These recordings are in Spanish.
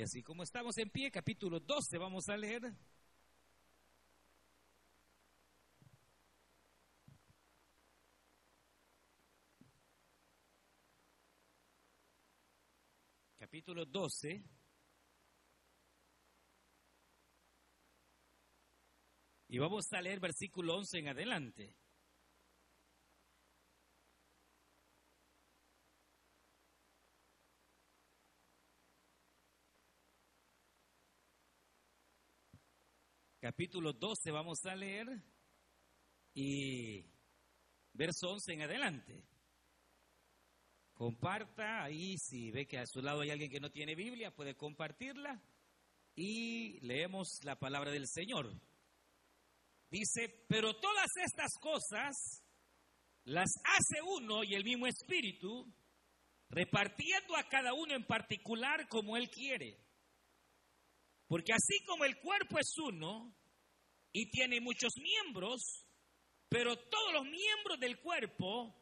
Y así como estamos en pie, capítulo 12, vamos a leer. Capítulo 12. Y vamos a leer versículo 11 en adelante. Capítulo 12 vamos a leer y verso 11 en adelante. Comparta ahí, si ve que a su lado hay alguien que no tiene Biblia, puede compartirla y leemos la palabra del Señor. Dice, pero todas estas cosas las hace uno y el mismo Espíritu, repartiendo a cada uno en particular como Él quiere. Porque así como el cuerpo es uno y tiene muchos miembros, pero todos los miembros del cuerpo,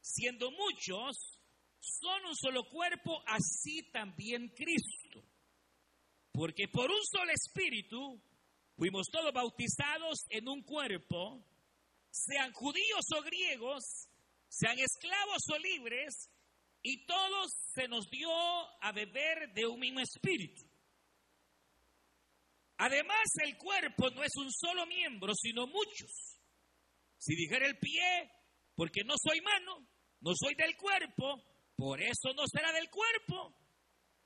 siendo muchos, son un solo cuerpo, así también Cristo. Porque por un solo espíritu fuimos todos bautizados en un cuerpo, sean judíos o griegos, sean esclavos o libres, y todos se nos dio a beber de un mismo espíritu. Además, el cuerpo no es un solo miembro, sino muchos. Si dijera el pie, porque no soy mano, no soy del cuerpo, por eso no será del cuerpo.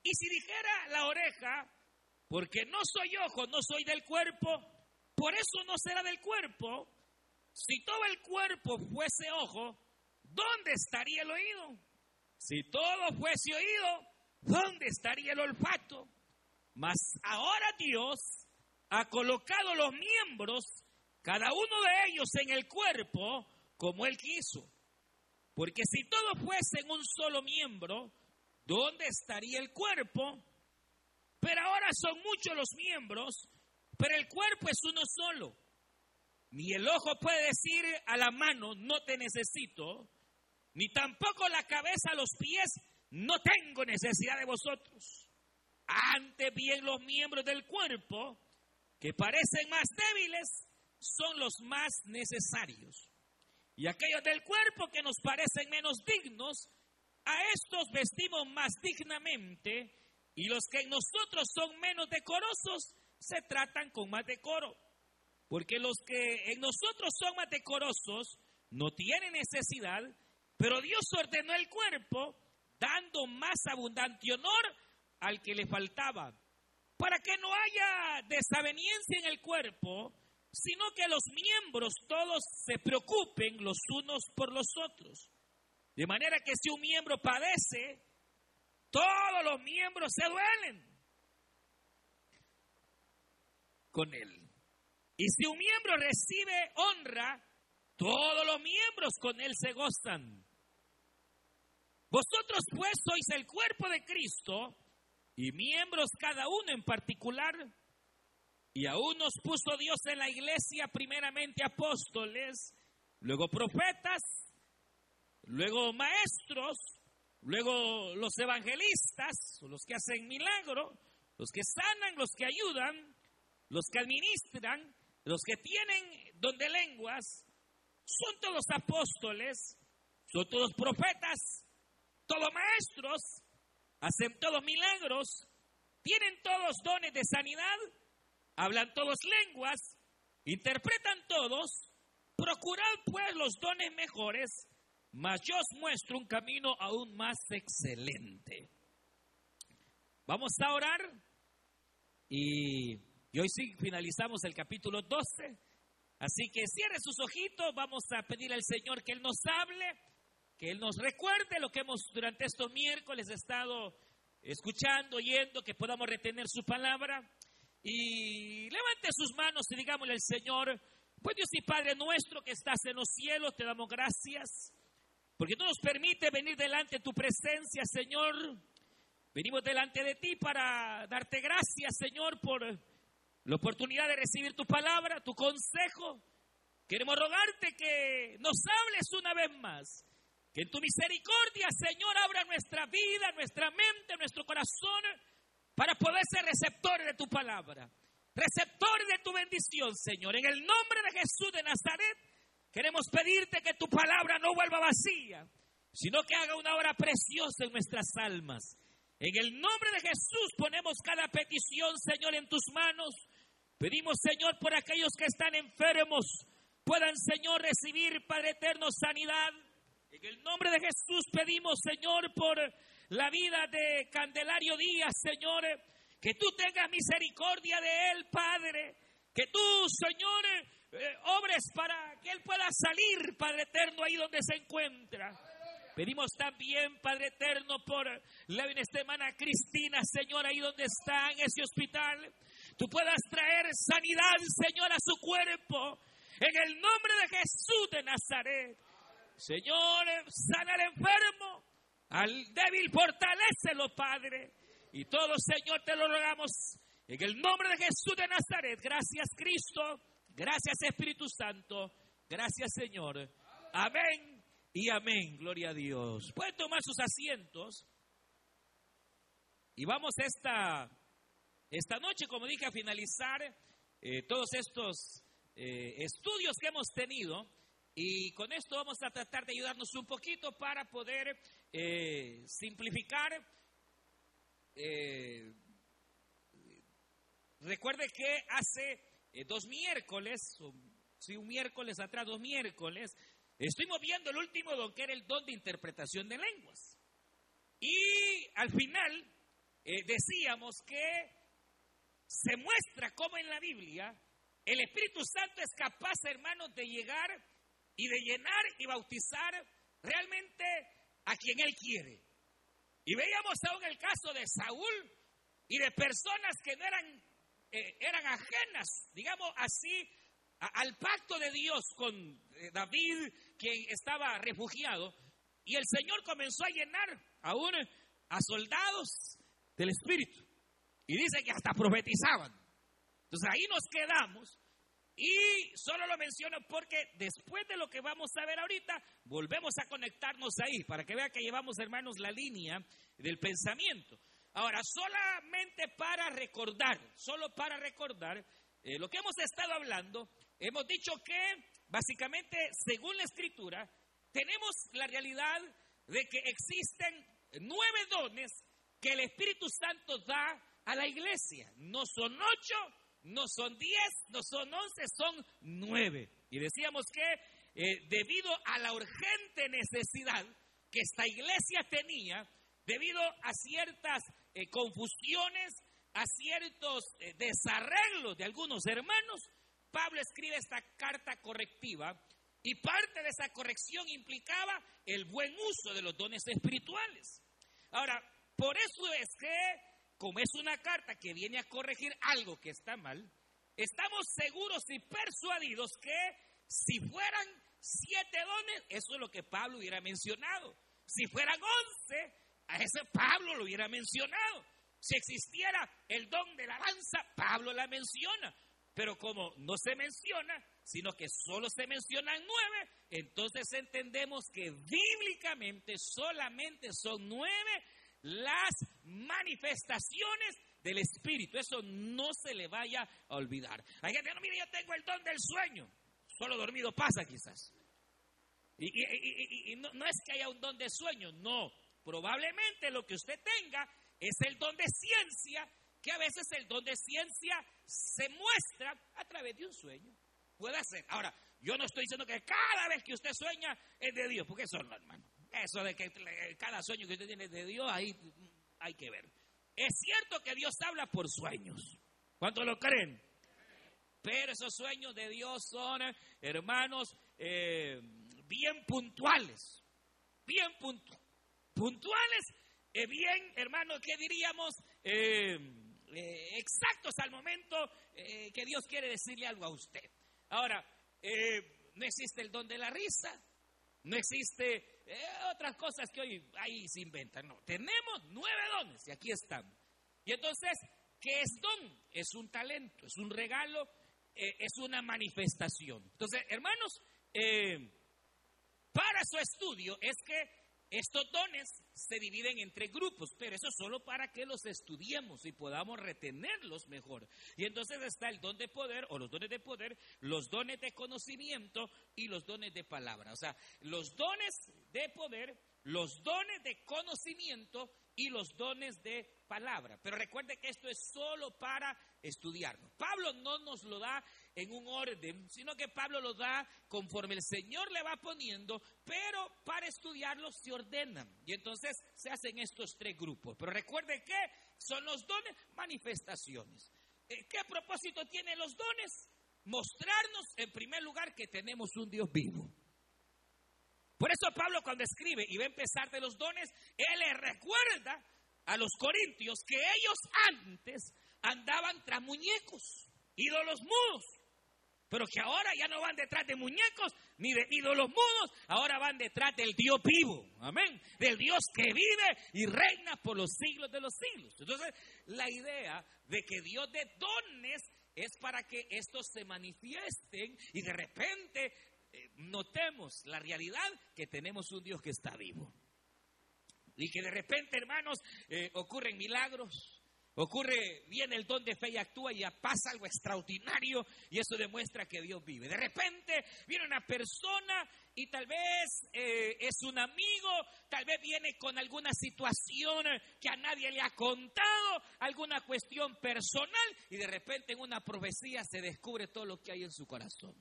Y si dijera la oreja, porque no soy ojo, no soy del cuerpo, por eso no será del cuerpo. Si todo el cuerpo fuese ojo, ¿dónde estaría el oído? Si todo fuese oído, ¿dónde estaría el olfato? Mas ahora Dios ha colocado los miembros, cada uno de ellos en el cuerpo, como Él quiso. Porque si todos fuesen un solo miembro, ¿dónde estaría el cuerpo? Pero ahora son muchos los miembros, pero el cuerpo es uno solo. Ni el ojo puede decir a la mano, no te necesito, ni tampoco la cabeza a los pies, no tengo necesidad de vosotros. Antes bien los miembros del cuerpo, que parecen más débiles, son los más necesarios. Y aquellos del cuerpo que nos parecen menos dignos, a estos vestimos más dignamente, y los que en nosotros son menos decorosos, se tratan con más decoro. Porque los que en nosotros son más decorosos no tienen necesidad, pero Dios ordenó el cuerpo dando más abundante honor al que le faltaba, para que no haya desaveniencia en el cuerpo, sino que los miembros todos se preocupen los unos por los otros. De manera que si un miembro padece, todos los miembros se duelen con él. Y si un miembro recibe honra, todos los miembros con él se gozan. Vosotros pues sois el cuerpo de Cristo y miembros cada uno en particular. Y aún nos puso Dios en la iglesia primeramente apóstoles, luego profetas, luego maestros, Luego los evangelistas, los que hacen milagro, los que sanan, los que ayudan, los que administran, los que tienen don de lenguas, son todos apóstoles, son todos profetas, todos maestros, hacen todos milagros, tienen todos dones de sanidad, hablan todos lenguas, interpretan todos, procurad pues los dones mejores mas yo os muestro un camino aún más excelente. Vamos a orar y, hoy sí finalizamos el capítulo 12. Así que cierre sus ojitos, vamos a pedir al Señor que Él nos hable, que Él nos recuerde lo que hemos durante estos miércoles estado escuchando, oyendo, que podamos retener su palabra. Y levante sus manos y digámosle al Señor, pues Dios y Padre nuestro que estás en los cielos, te damos gracias porque tú nos permite venir delante de tu presencia, Señor. Venimos delante de ti para darte gracias, Señor, por la oportunidad de recibir tu palabra, tu consejo. Queremos rogarte que nos hables una vez más. Que en tu misericordia, Señor, abra nuestra vida, nuestra mente, nuestro corazón, para poder ser receptores de tu palabra, receptores de tu bendición, Señor. En el nombre de Jesús de Nazaret, queremos pedirte que tu palabra no vuelva vacía, sino que haga una obra preciosa en nuestras almas. En el nombre de Jesús ponemos cada petición, Señor, en tus manos. Pedimos, Señor, por aquellos que están enfermos, puedan, Señor, recibir, Padre eterno, sanidad. En el nombre de Jesús pedimos, Señor, por la vida de Candelario Díaz, Señor, que tú tengas misericordia de él, Padre, que tú, Señor, eh, obres para que él pueda salir, Padre eterno, ahí donde se encuentra. Pedimos también, Padre eterno, por la hermana Cristina, Señor, ahí donde está en ese hospital. Tú puedas traer sanidad, Señor, a su cuerpo. En el nombre de Jesús de Nazaret. Señor, sana al enfermo. Al débil, fortalecelo, Padre. Y todo, Señor, te lo rogamos en el nombre de Jesús de Nazaret. Gracias, Cristo. Gracias, Espíritu Santo. Gracias, Señor. Amén y amén. Gloria a Dios. Pueden tomar sus asientos. Y vamos esta, esta noche, como dije, a finalizar eh, todos estos eh, estudios que hemos tenido. Y con esto vamos a tratar de ayudarnos un poquito para poder eh, simplificar. Eh, recuerde que hace eh, dos miércoles, sí, un miércoles atrás, dos miércoles, estuvimos viendo el último don, que era el don de interpretación de lenguas. Y al final decíamos que se muestra cómo en la Biblia el Espíritu Santo es capaz, hermanos, de llegar y de llenar y bautizar realmente a quien Él quiere. Y veíamos aún el caso de Saúl y de personas que no eran, eh, eran ajenas, digamos así, al pacto de Dios con eh, David, quien estaba refugiado. Y el Señor comenzó a llenar aún a soldados del Espíritu. Y dice que hasta profetizaban. Entonces ahí nos quedamos y solo lo menciono porque después de lo que vamos a ver ahorita, volvemos a conectarnos ahí para que vea que llevamos, hermanos, la línea del pensamiento. Ahora, solamente para recordar, solo para recordar eh, lo que hemos estado hablando, hemos dicho que básicamente, según la escritura, tenemos la realidad de que existen nueve dones que el Espíritu Santo da a la iglesia. No son ocho, no son diez, no son once, son nueve. Y decíamos que eh, debido a la urgente necesidad que esta iglesia tenía, debido a ciertas eh, confusiones, a ciertos eh, desarreglos de algunos hermanos, Pablo escribe esta carta correctiva y parte de esa corrección implicaba el buen uso de los dones espirituales. Ahora, por eso es que como es una carta que viene a corregir algo que está mal, estamos seguros y persuadidos que si fueran siete dones, eso es lo que Pablo hubiera mencionado. Si fueran once, a ese Pablo lo hubiera mencionado. Si existiera el don de la danza, Pablo la menciona. Pero como no se menciona, sino que solo se mencionan nueve, entonces entendemos que bíblicamente solamente son nueve las manifestaciones del Espíritu. Eso no se le vaya a olvidar. Hay gente, no, mire, yo tengo el don del sueño. Solo dormido pasa quizás. Y, no, es que haya un don de sueño, no. Probablemente lo que usted tenga es el don de ciencia, que a veces el don de ciencia se muestra a través de un sueño. Puede ser. Ahora, yo no estoy diciendo que cada vez que usted sueña es de Dios, porque eso no, hermano. Eso de que cada sueño que usted tiene de Dios, ahí hay que ver. Es cierto que Dios habla por sueños. ¿Cuántos lo creen? Pero esos sueños de Dios son, hermanos, eh, bien puntuales. Bien puntuales. Eh, bien, hermanos, ¿qué diríamos? Eh, exactos al momento que Dios quiere decirle algo a usted. Ahora, no existe el don de la risa. No existe eh, otras cosas que hoy ahí se inventan. No, tenemos nueve dones y aquí están. Y entonces, ¿qué es don? Es un talento, es un regalo, eh, es una manifestación. Entonces, hermanos, eh, para su estudio es que estos dones se dividen en tres grupos, pero eso solo para que los estudiemos y podamos retenerlos mejor. Y entonces está el don de poder o los dones de poder, los dones de conocimiento y los dones de palabra. O sea, los dones de poder, los dones de conocimiento y los dones de palabra. Pero recuerde que esto es solo para estudiarlo. Pablo no nos lo da en un orden, sino que Pablo lo da conforme el Señor le va poniendo, pero para estudiarlo se ordenan. Y entonces se hacen estos tres grupos. Pero recuerde que son los dones manifestaciones. Eh, ¿Qué propósito tienen los dones? Mostrarnos en primer lugar que tenemos un Dios vivo. Por eso Pablo cuando escribe y va a empezar de los dones, él le recuerda a los corintios que ellos antes andaban tras muñecos, ídolos mudos, pero que ahora ya no van detrás de muñecos ni de ídolos mudos, ahora van detrás del Dios vivo, amén, del Dios que vive y reina por los siglos de los siglos. Entonces, la idea de que Dios de dones es para que estos se manifiesten y de repente eh, notemos la realidad que tenemos un Dios que está vivo. Y que de repente, hermanos, eh, ocurren milagros, ocurre, viene el don de fe y actúa y ya pasa algo extraordinario y eso demuestra que Dios vive. De repente viene una persona y tal vez eh, es un amigo, tal vez viene con alguna situación que a nadie le ha contado, alguna cuestión personal y de repente en una profecía se descubre todo lo que hay en su corazón.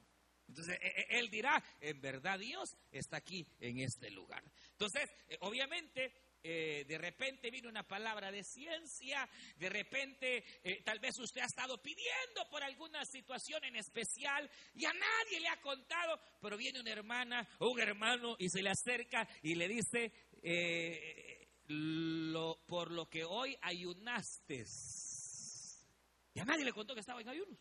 Entonces, e, e, él dirá, en verdad Dios está aquí en este lugar. Entonces, eh, obviamente, eh, de repente viene una palabra de ciencia, de repente eh, tal vez usted ha estado pidiendo por alguna situación en especial y a nadie le ha contado, pero viene una hermana o un hermano y se le acerca y le dice, lo, por lo que hoy ayunaste. Y a nadie le contó que estaba en ayunos.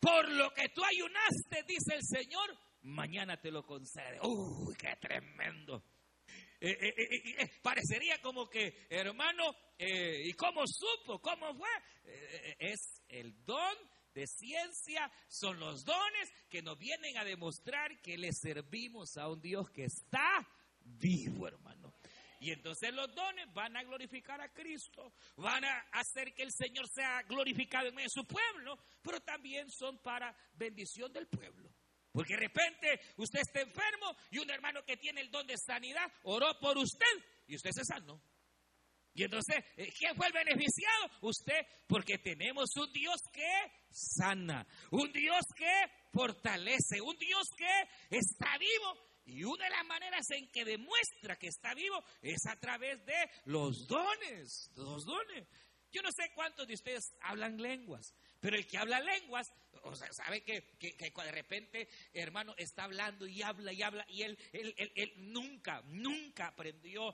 Por lo que tú ayunaste, dice el Señor, mañana te lo concede. ¡Uy, qué tremendo! Eh, eh, eh, parecería como que, hermano, ¿y cómo supo? ¿Cómo fue? es el don de ciencia, son los dones que nos vienen a demostrar que le servimos a un Dios que está vivo, hermano. Y entonces los dones van a glorificar a Cristo, van a hacer que el Señor sea glorificado en su pueblo, pero también son para bendición del pueblo. Porque de repente usted está enfermo y un hermano que tiene el don de sanidad oró por usted y usted se sanó. Y entonces, eh, ¿quién fue el beneficiado? Usted, porque tenemos un Dios que sana, un Dios que fortalece, un Dios que está vivo y una de las maneras en que demuestra que está vivo es a través de los dones, los dones. Yo no sé cuántos de ustedes hablan lenguas, pero el que habla lenguas o sea, sabe que, que, de repente, hermano, está hablando y habla y habla y él, él, él, nunca, nunca aprendió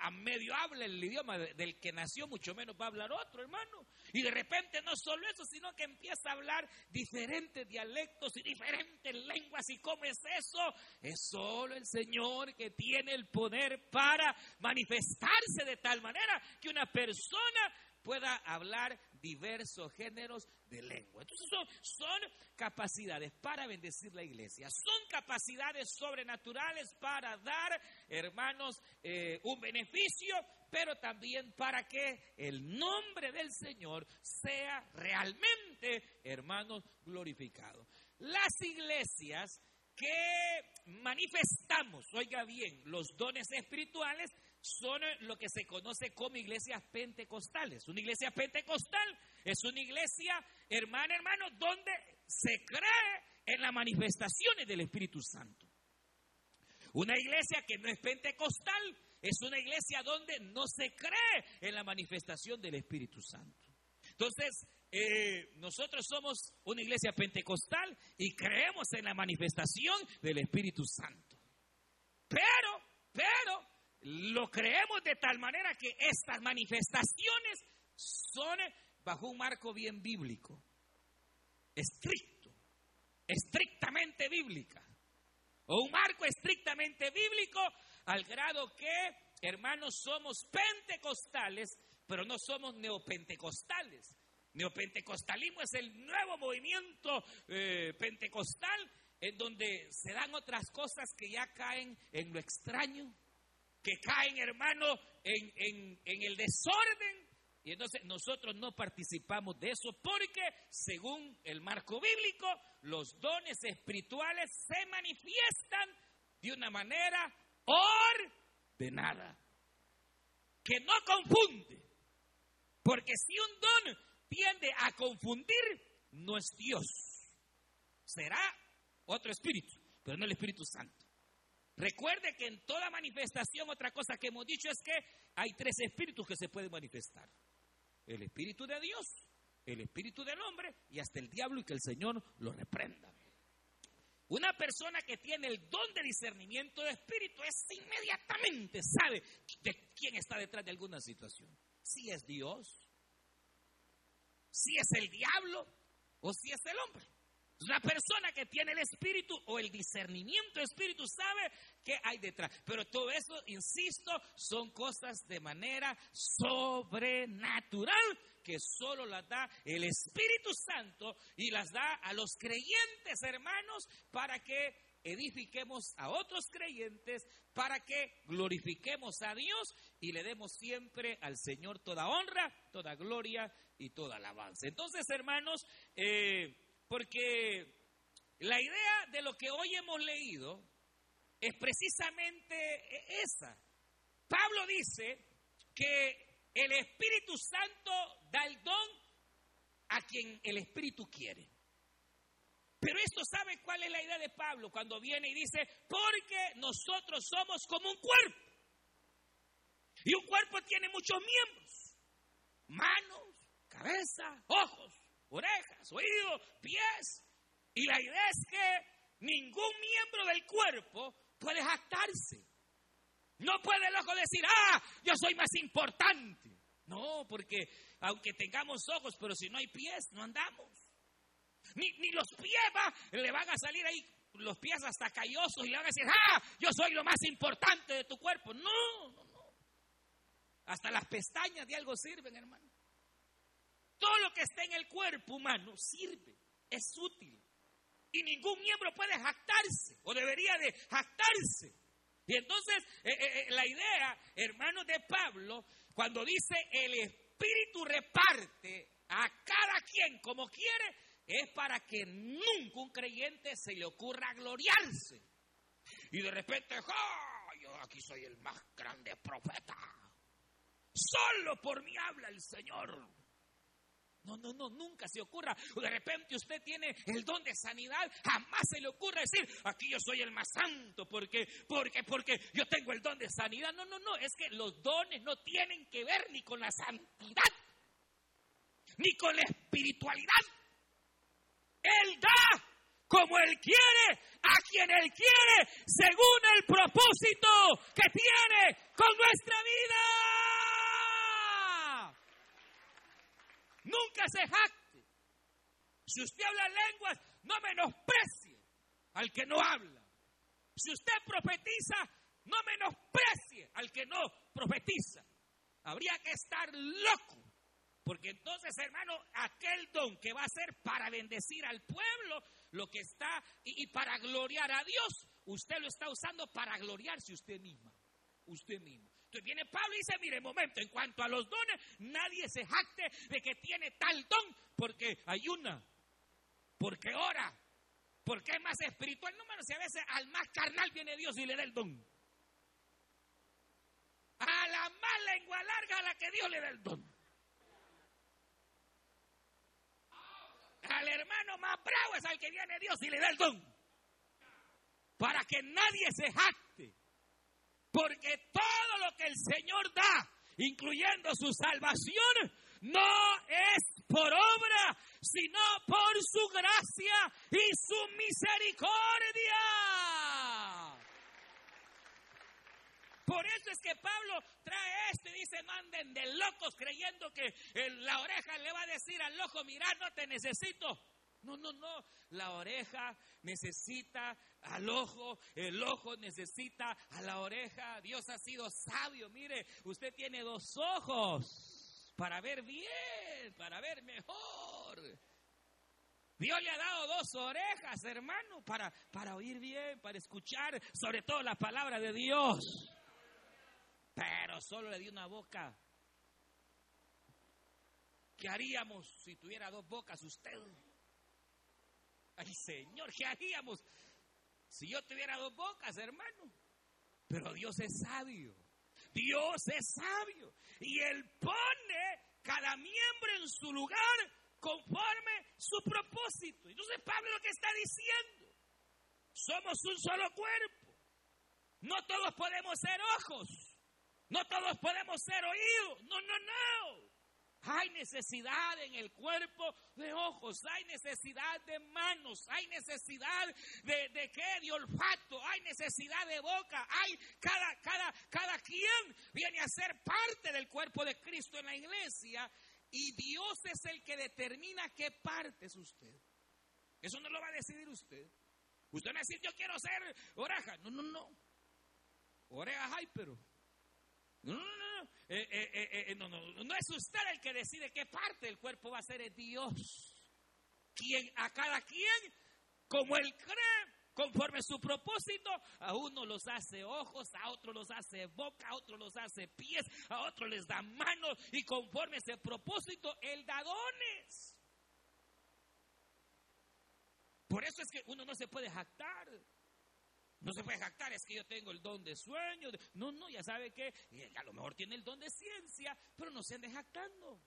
a, medio habla el idioma del que nació, mucho menos va a hablar otro, hermano. Y de repente no solo eso, sino que empieza a hablar diferentes dialectos y diferentes lenguas. ¿Y cómo es eso? Es solo el Señor que tiene el poder para manifestarse de tal manera que una persona pueda hablar diversos géneros de lengua. Entonces son, capacidades para bendecir la iglesia, son capacidades sobrenaturales para dar, hermanos, eh, un beneficio, pero también para que el nombre del Señor sea realmente, hermanos, glorificado. Las iglesias que manifestamos, oiga bien, los dones espirituales, son lo que se conoce como iglesias pentecostales. Una iglesia pentecostal es una iglesia, hermano, hermano, donde se cree en las manifestaciones del Espíritu Santo. Una iglesia que no es pentecostal es una iglesia donde no se cree en la manifestación del Espíritu Santo. Entonces, eh, nosotros somos una iglesia pentecostal y creemos en la manifestación del Espíritu Santo. Pero, pero, lo creemos de tal manera que estas manifestaciones son bajo un marco bien bíblico, estricto, estrictamente bíblica, o un marco estrictamente bíblico al grado que, hermanos, somos pentecostales, pero no somos neopentecostales. Neopentecostalismo es el nuevo movimiento eh, pentecostal en donde se dan otras cosas que ya caen en lo extraño, que caen, hermano, en, en el desorden. Y entonces nosotros no participamos de eso porque, según el marco bíblico, los dones espirituales se manifiestan de una manera ordenada, que no confunde. Porque si un don tiende a confundir, no es Dios. Será otro espíritu, pero no el Espíritu Santo. Recuerde que en toda manifestación, otra cosa que hemos dicho es que hay tres espíritus que se pueden manifestar. El espíritu de Dios, el espíritu del hombre y hasta el diablo y que el Señor lo reprenda. Una persona que tiene el don de discernimiento de espíritu es inmediatamente sabe de quién está detrás de alguna situación. Si es Dios, si es el diablo o si es el hombre. La persona que tiene el espíritu o el discernimiento espíritu sabe qué hay detrás. Pero todo eso, insisto, son cosas de manera sobrenatural que solo las da el Espíritu Santo y las da a los creyentes hermanos para que edifiquemos a otros creyentes, para que glorifiquemos a Dios y le demos siempre al Señor toda honra, toda gloria y toda alabanza. Entonces, hermanos, eh, porque la idea de lo que hoy hemos leído es precisamente esa. Pablo dice que el Espíritu Santo da el don a quien el Espíritu quiere. Pero esto sabe cuál es la idea de Pablo cuando viene y dice, porque nosotros somos como un cuerpo. Y un cuerpo tiene muchos miembros. Manos, cabeza, ojos, orejas, oídos, pies. Y la idea es que ningún miembro del cuerpo puede jactarse. No puede el ojo decir, ah, yo soy más importante. No, porque aunque tengamos ojos, pero si no hay pies, no andamos. Ni, ni los pies va, le van a salir ahí los pies hasta callosos y le van a decir, ah, yo soy lo más importante de tu cuerpo. No, no, no. Hasta las pestañas de algo sirven, hermano. Todo lo que está en el cuerpo humano sirve, es útil. Y ningún miembro puede jactarse o debería de jactarse. Y entonces eh, eh, eh, la idea, hermanos de Pablo, cuando dice el Espíritu reparte a cada quien como quiere, es para que nunca un creyente se le ocurra gloriarse. Y de repente, yo aquí soy el más grande profeta. Solo por mí habla el Señor. No, no, no, nunca se ocurra. De repente usted tiene el don de sanidad, jamás se le ocurra decir, aquí yo soy el más santo, porque, porque, porque yo tengo el don de sanidad. No, no, no, es que los dones no tienen que ver ni con la santidad, ni con la espiritualidad. Él da como Él quiere, a quien Él quiere, según el propósito que tiene con nuestra vida. Nunca se jacte. Si usted habla lenguas, no menosprecie al que no habla. Si usted profetiza, no menosprecie al que no profetiza. Habría que estar loco. Porque entonces, hermano, aquel don que va a ser para bendecir al pueblo, lo que está, y, para gloriar a Dios, usted lo está usando para gloriarse usted misma, usted mismo. Entonces viene Pablo y dice, mire, momento, en cuanto a los dones, nadie se jacte de que tiene tal don, porque ayuna, porque ora, porque es más espiritual. No, menos si a veces al más carnal viene Dios y le da el don. A la más lengua larga a la que Dios le da el don. Al hermano más bravo es al que viene Dios y le da el don. Para que nadie se jacte porque todo lo que el Señor da, incluyendo su salvación, no es por obra, sino por su gracia y su misericordia. Por eso es que Pablo trae esto y dice, manden de locos creyendo que la oreja le va a decir al ojo, mira, no te necesito. No, no, no. La oreja necesita al ojo, el ojo necesita a la oreja. Dios ha sido sabio. Mire, usted tiene dos ojos para ver bien, para ver mejor. Dios le ha dado dos orejas, hermano, para, para oír bien, para escuchar sobre todo la palabra de Dios. pero solo le di una boca. ¿Qué haríamos si tuviera dos bocas usted? Ay, Señor, ¿qué haríamos si yo tuviera dos bocas, hermano? Pero Dios es sabio. Dios es sabio. Y Él pone cada miembro en su lugar conforme su propósito. Entonces Pablo lo que está diciendo, somos un solo cuerpo. No todos podemos ser ojos. No todos podemos ser oídos. No, no, no. Hay necesidad en el cuerpo de ojos, hay necesidad de manos, hay necesidad de, de qué, de olfato, hay necesidad de boca, hay cada, cada, cada quien viene a ser parte del cuerpo de Cristo en la iglesia y Dios es el que determina qué parte es usted. Eso no lo va a decidir usted. Usted va a decir yo quiero ser oreja. No, no, no. Orejas hay, pero no. Eh, eh, eh, no, no, no es usted el que decide qué parte del cuerpo va a ser, es Dios. Quien, a cada quien, como él cree, conforme su propósito, a uno los hace ojos, a otro los hace boca, a otro los hace pies, a otro les da manos, y conforme ese propósito, él da dones. Por eso es que uno no se puede jactar. No se puede jactar, es que yo tengo el don de sueño. No, no, ya sabe que a lo mejor tiene el don de ciencia, pero no se ande jactando.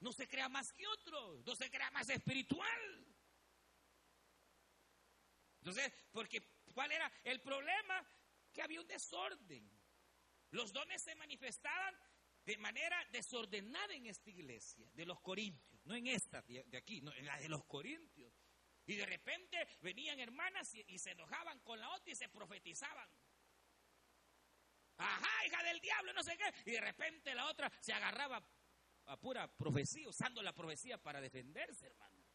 No se crea más que otro, no se crea más espiritual. Entonces, porque ¿cuál era el problema? Que había un desorden. Los dones se manifestaban de manera desordenada en esta iglesia, de los corintios, no en esta de aquí, no, en la de los corintios. Y de repente venían hermanas y, se enojaban con la otra y se profetizaban. Ajá, hija del diablo, no sé qué. Y de repente la otra se agarraba a pura profecía, usando la profecía para defenderse, hermano.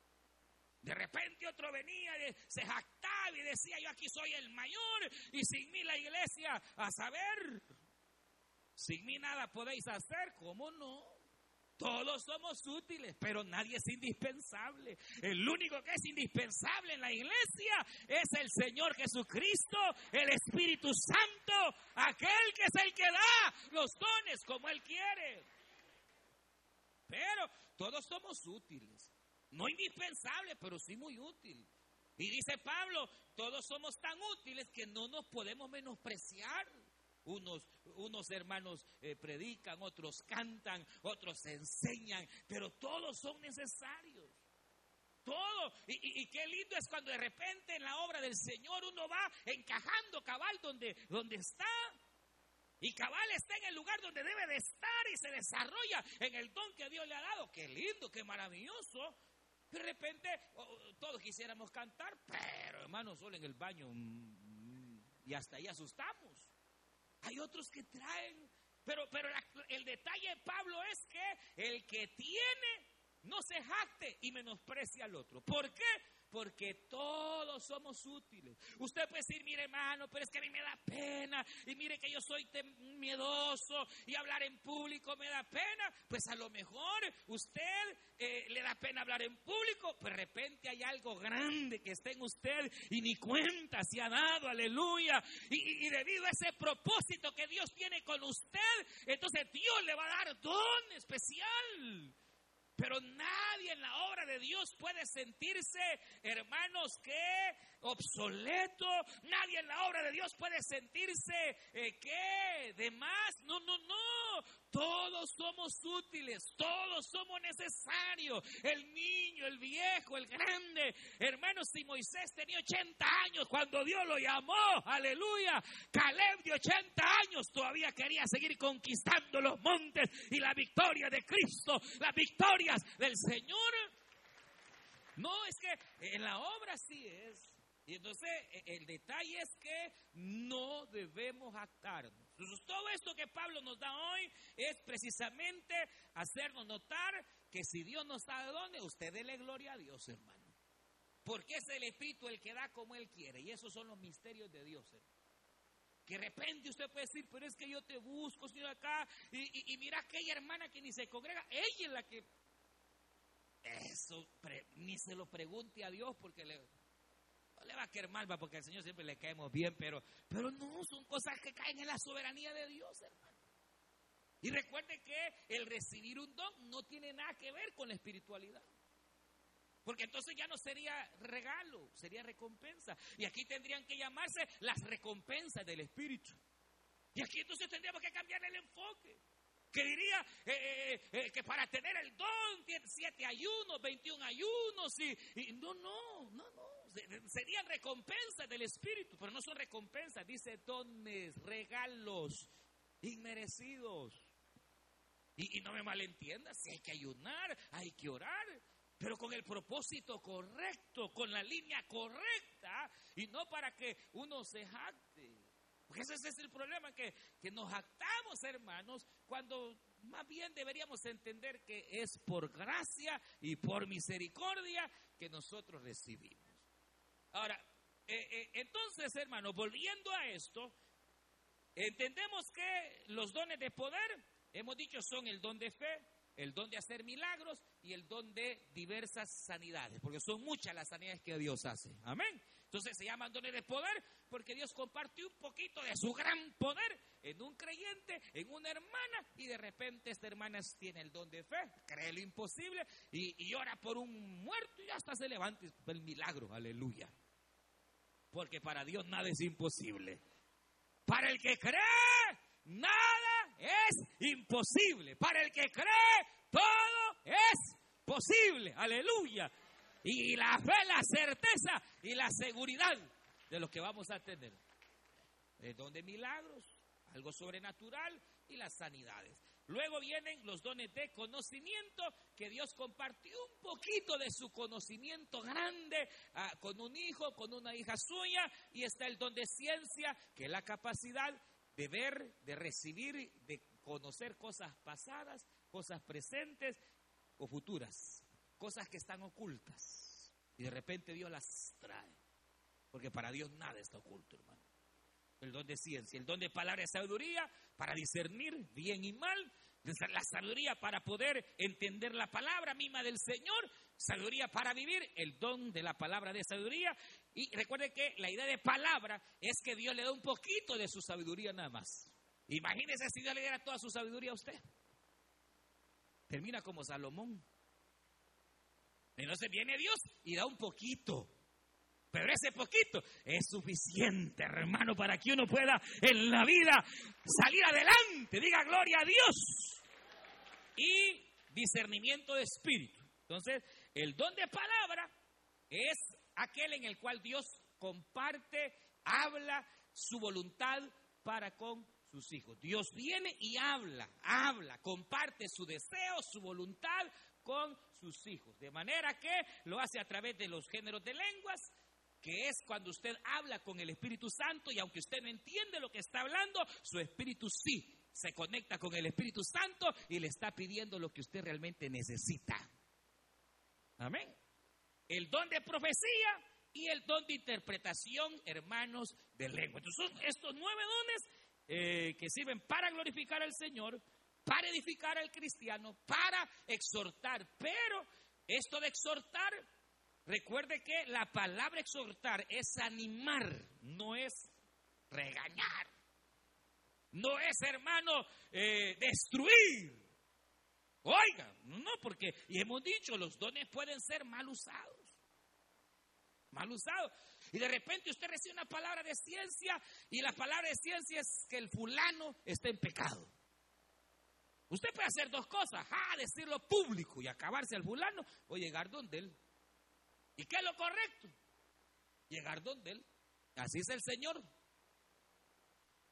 De repente otro venía, se jactaba y decía, yo aquí soy el mayor y sin mí la iglesia, a saber, sin mí nada podéis hacer, ¿cómo no? Todos somos útiles, pero nadie es indispensable. El único que es indispensable en la iglesia es el Señor Jesucristo, el Espíritu Santo, aquel que es el que da los dones como Él quiere. Pero todos somos útiles. No indispensable, pero sí muy útil. Y dice Pablo, todos somos tan útiles que no nos podemos menospreciar. Unos, unos hermanos eh, predican, otros cantan, otros enseñan, pero todos son necesarios. Todo. Y, y, qué lindo es cuando de repente en la obra del Señor uno va encajando cabal donde, donde está. Y cabal está en el lugar donde debe de estar y se desarrolla en el don que Dios le ha dado. Qué lindo, qué maravilloso. De repente todos quisiéramos cantar, pero hermano, solo en el baño mm, y hasta ahí asustamos. Hay otros que traen, pero, pero el detalle de Pablo es que el que tiene no se jacte y menosprecia al otro. ¿Por qué? Porque todos somos útiles. Usted puede decir, mire hermano, pero es que a mí me da pena, y mire que yo soy miedoso, y hablar en público me da pena. Pues a lo mejor usted eh, le da pena hablar en público, pero de repente hay algo grande que está en usted y ni cuenta se ha dado, aleluya. Y debido a ese propósito que Dios tiene con usted, entonces Dios le va a dar don especial. Pero nadie en la obra de Dios puede sentirse, hermanos, que obsoleto. Nadie en la obra de Dios puede sentirse eh, que de más. No, no, no. Todos somos útiles, todos somos necesarios. El niño, el viejo, el grande. Hermanos, si Moisés tenía 80 años cuando Dios lo llamó, aleluya. Caleb de 80 años todavía quería seguir conquistando los montes y la victoria de Cristo, las victorias del Señor. No, es que en la obra sí es. Y entonces e, el detalle es que no debemos actarnos. Entonces, todo esto que Pablo nos da hoy es precisamente hacernos notar que si Dios nos da dónde, usted dele gloria a Dios, hermano. Porque es el Espíritu el que da como Él quiere. Y esos son los misterios de Dios, hermano. Que de repente usted puede decir, pero es que yo te busco, Señor, acá. Y, mira aquella hermana que ni se congrega. Ella es la que... Eso, ni se lo pregunte a Dios porque le, le va a caer mal, porque al Señor siempre le caemos bien, pero, pero no, son cosas que caen en la soberanía de Dios, hermano. Y recuerde que el recibir un don no tiene nada que ver con la espiritualidad. Porque entonces ya no sería regalo, sería recompensa. Y aquí tendrían que llamarse las recompensas del Espíritu. Y aquí entonces tendríamos que cambiar el enfoque. Que diría eh, eh, eh, que para tener el don, siete ayunos, 21 ayunos. Y, no, no, no, no. Serían recompensas del Espíritu, pero no son recompensas. Dice dones, regalos inmerecidos. Y, no me malentiendas, si hay que ayunar, hay que orar, pero con el propósito correcto, con la línea correcta, y no para que uno se jacte. Porque ese es el problema, que, que nos jactamos, hermanos, cuando más bien deberíamos entender que es por gracia y por misericordia que nosotros recibimos. Ahora, eh, eh, entonces, hermanos, volviendo a esto, entendemos que los dones de poder Hemos dicho son el don de fe, el don de hacer milagros y el don de diversas sanidades, porque son muchas las sanidades que Dios hace. Amén. Entonces se llaman dones de poder porque Dios comparte un poquito de su gran poder en un creyente, en una hermana, y de repente esta hermana tiene el don de fe, cree lo imposible y, y ora por un muerto y hasta se levanta el milagro. Aleluya. Porque para Dios nada es imposible. Para el que cree, nada es imposible. Para el que cree, todo es posible. Aleluya. Y la fe, la certeza y la seguridad de lo que vamos a tener. El don de milagros, algo sobrenatural y las sanidades. Luego vienen los dones de conocimiento, que Dios compartió un poquito de su conocimiento grande ah, con un hijo, con una hija suya, y está el don de ciencia, que es la capacidad de ver, de recibir, de conocer cosas pasadas, cosas presentes o futuras, cosas que están ocultas. Y de repente Dios las trae. Porque para Dios nada está oculto, hermano. El don de ciencia, el don de palabra de sabiduría para discernir bien y mal, la sabiduría para poder entender la palabra misma del Señor, sabiduría para vivir, el don de la palabra de sabiduría. Y recuerde que la idea de palabra es que Dios le da un poquito de su sabiduría nada más. Imagínese si Dios le diera toda su sabiduría a usted. Termina como Salomón. Entonces viene Dios y da un poquito. Pero ese poquito es suficiente, hermano, para que uno pueda en la vida salir adelante. Diga gloria a Dios. Y discernimiento de espíritu. Entonces, el don de palabra es aquel en el cual Dios comparte, habla su voluntad para con sus hijos. Dios viene y habla, habla, comparte su deseo, su voluntad con sus hijos. De manera que lo hace a través de los géneros de lenguas, que es cuando usted habla con el Espíritu Santo y aunque usted no entiende lo que está hablando, su Espíritu sí se conecta con el Espíritu Santo y le está pidiendo lo que usted realmente necesita. Amén. El don de profecía y el don de interpretación, hermanos de lengua. Entonces, estos nueve dones eh, que sirven para glorificar al Señor, para edificar al cristiano, para exhortar. Pero esto de exhortar, recuerde que la palabra exhortar es animar, no es regañar. No es, hermano, eh, destruir. Oiga, no, porque, y hemos dicho, los dones pueden ser mal usados. Mal usados. Y de repente usted recibe una palabra de ciencia y la palabra de ciencia es que el fulano está en pecado. Usted puede hacer dos cosas, ah, decirlo público y acabarse al fulano o llegar donde él. ¿Y qué es lo correcto? Llegar donde él. Así es el Señor.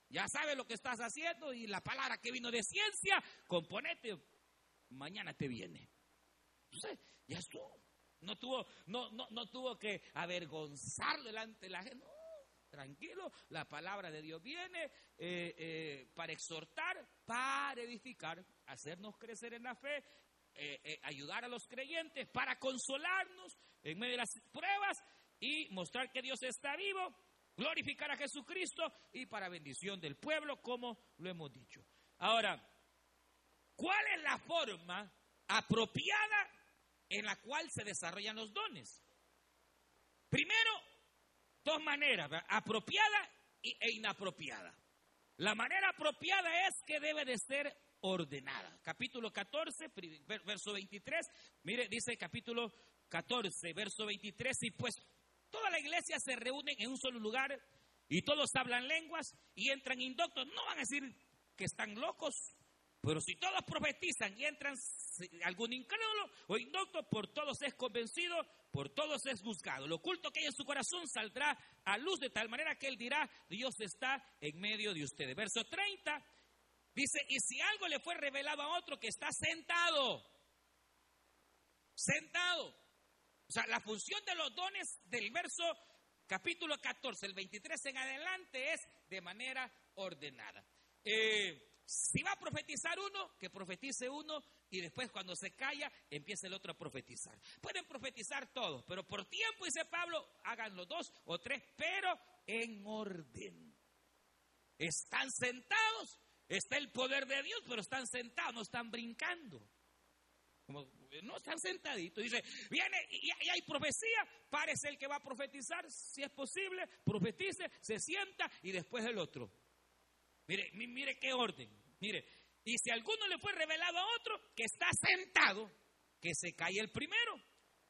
Ya sabe lo que estás haciendo y la palabra que vino de ciencia, componete, mañana te viene. Entonces, ya estuvo. No tuvo, no, no, no tuvo que avergonzar delante de la gente. tranquilo, la palabra de Dios viene eh, eh, para exhortar, para edificar, hacernos crecer en la fe, eh, ayudar a los creyentes, para consolarnos en medio de las pruebas y mostrar que Dios está vivo, glorificar a Jesucristo y para bendición del pueblo, como lo hemos dicho. Ahora, ¿cuál es la forma apropiada en la cual se desarrollan los dones. Primero, dos maneras, apropiada e inapropiada. La manera apropiada es que debe de ser ordenada. Capítulo 14, verso 23. Mire, dice capítulo 14, verso 23. Y pues toda la iglesia se reúne en un solo lugar y todos hablan lenguas y entran indoctos. No van a decir que están locos, pero si todos profetizan y entran algún incrédulo o indocto, por todos es convencido, por todos es juzgado. Lo oculto que hay en su corazón saldrá a luz de tal manera que él dirá, Dios está en medio de ustedes. Verso 30 dice, y si algo le fue revelado a otro que está sentado, sentado. O sea, la función de los dones del verso capítulo 14, el 23 en adelante es de manera ordenada. Eh, si va a profetizar uno, que profetice uno y después cuando se calla, empieza el otro a profetizar. Pueden profetizar todos, pero por tiempo, dice Pablo, hagan los dos o tres, pero en orden. Están sentados, está el poder de Dios, pero están sentados, no están brincando. Como, no están sentaditos. Dice, viene y, hay profecía, parece el que va a profetizar, si es posible, profetice, se sienta y después el otro. Mire, mire qué orden. Mire, y si alguno le fue revelado a otro que está sentado, que se cae el primero.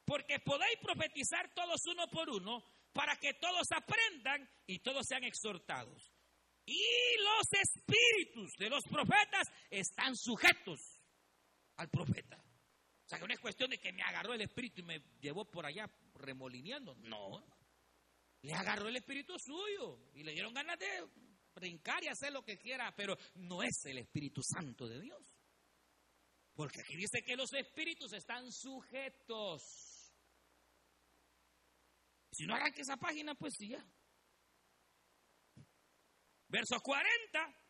Porque podéis profetizar todos uno por uno para que todos aprendan y todos sean exhortados. Y los espíritus de los profetas están sujetos al profeta. O sea, que no es cuestión de que me agarró el espíritu y me llevó por allá remolineando. No. Le agarró el espíritu suyo y le dieron ganas de brincar y hacer lo que quiera, pero no es el Espíritu Santo de Dios. Porque aquí dice que los espíritus están sujetos. Si no arranque esa página, pues sí ya. Verso 40.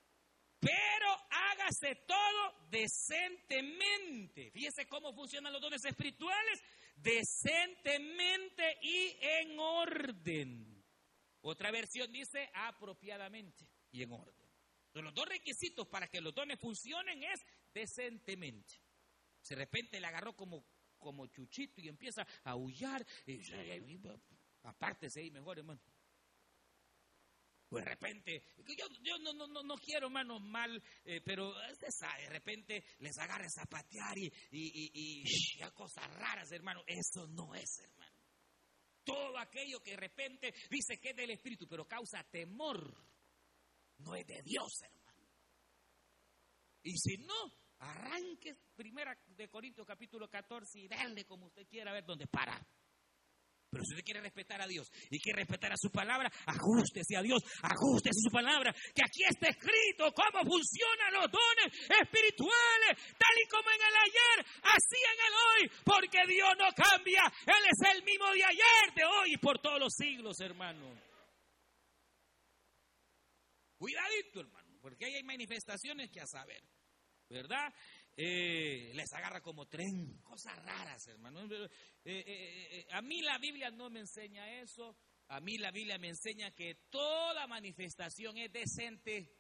Pero hágase todo decentemente. Fíjese cómo funcionan los dones espirituales. Decentemente y en orden. Otra versión dice apropiadamente y en orden. los dos requisitos para que los dones funcionen es decentemente. De repente le agarró como, como chuchito y empieza a aullar. Y, apártese ahí mejor, hermano. De repente, yo, no, no, no, quiero, hermano, mal, eh, pero de repente les agarra a zapatear y, y, y, cosas raras, hermano. Eso no es, hermano. Todo aquello que de repente dice que es del Espíritu, pero causa temor no es de Dios, hermano. Y si no, arranque primera de Corintios capítulo 14 y dale como usted quiera ver dónde para. Pero si usted quiere respetar a Dios y quiere respetar a su palabra, ajustese a Dios, ajustese a su palabra, que aquí está escrito cómo funcionan los dones espirituales, tal y como en el ayer, así en el hoy, porque Dios no cambia, Él es el mismo de ayer, de hoy y por todos los siglos, hermano. Cuidadito, hermano, porque ahí hay manifestaciones que a saber, ¿verdad? Eh, les agarra como tren, cosas raras, hermano. Eh, eh, a mí la Biblia no me enseña eso. A mí la Biblia me enseña que toda manifestación es decente.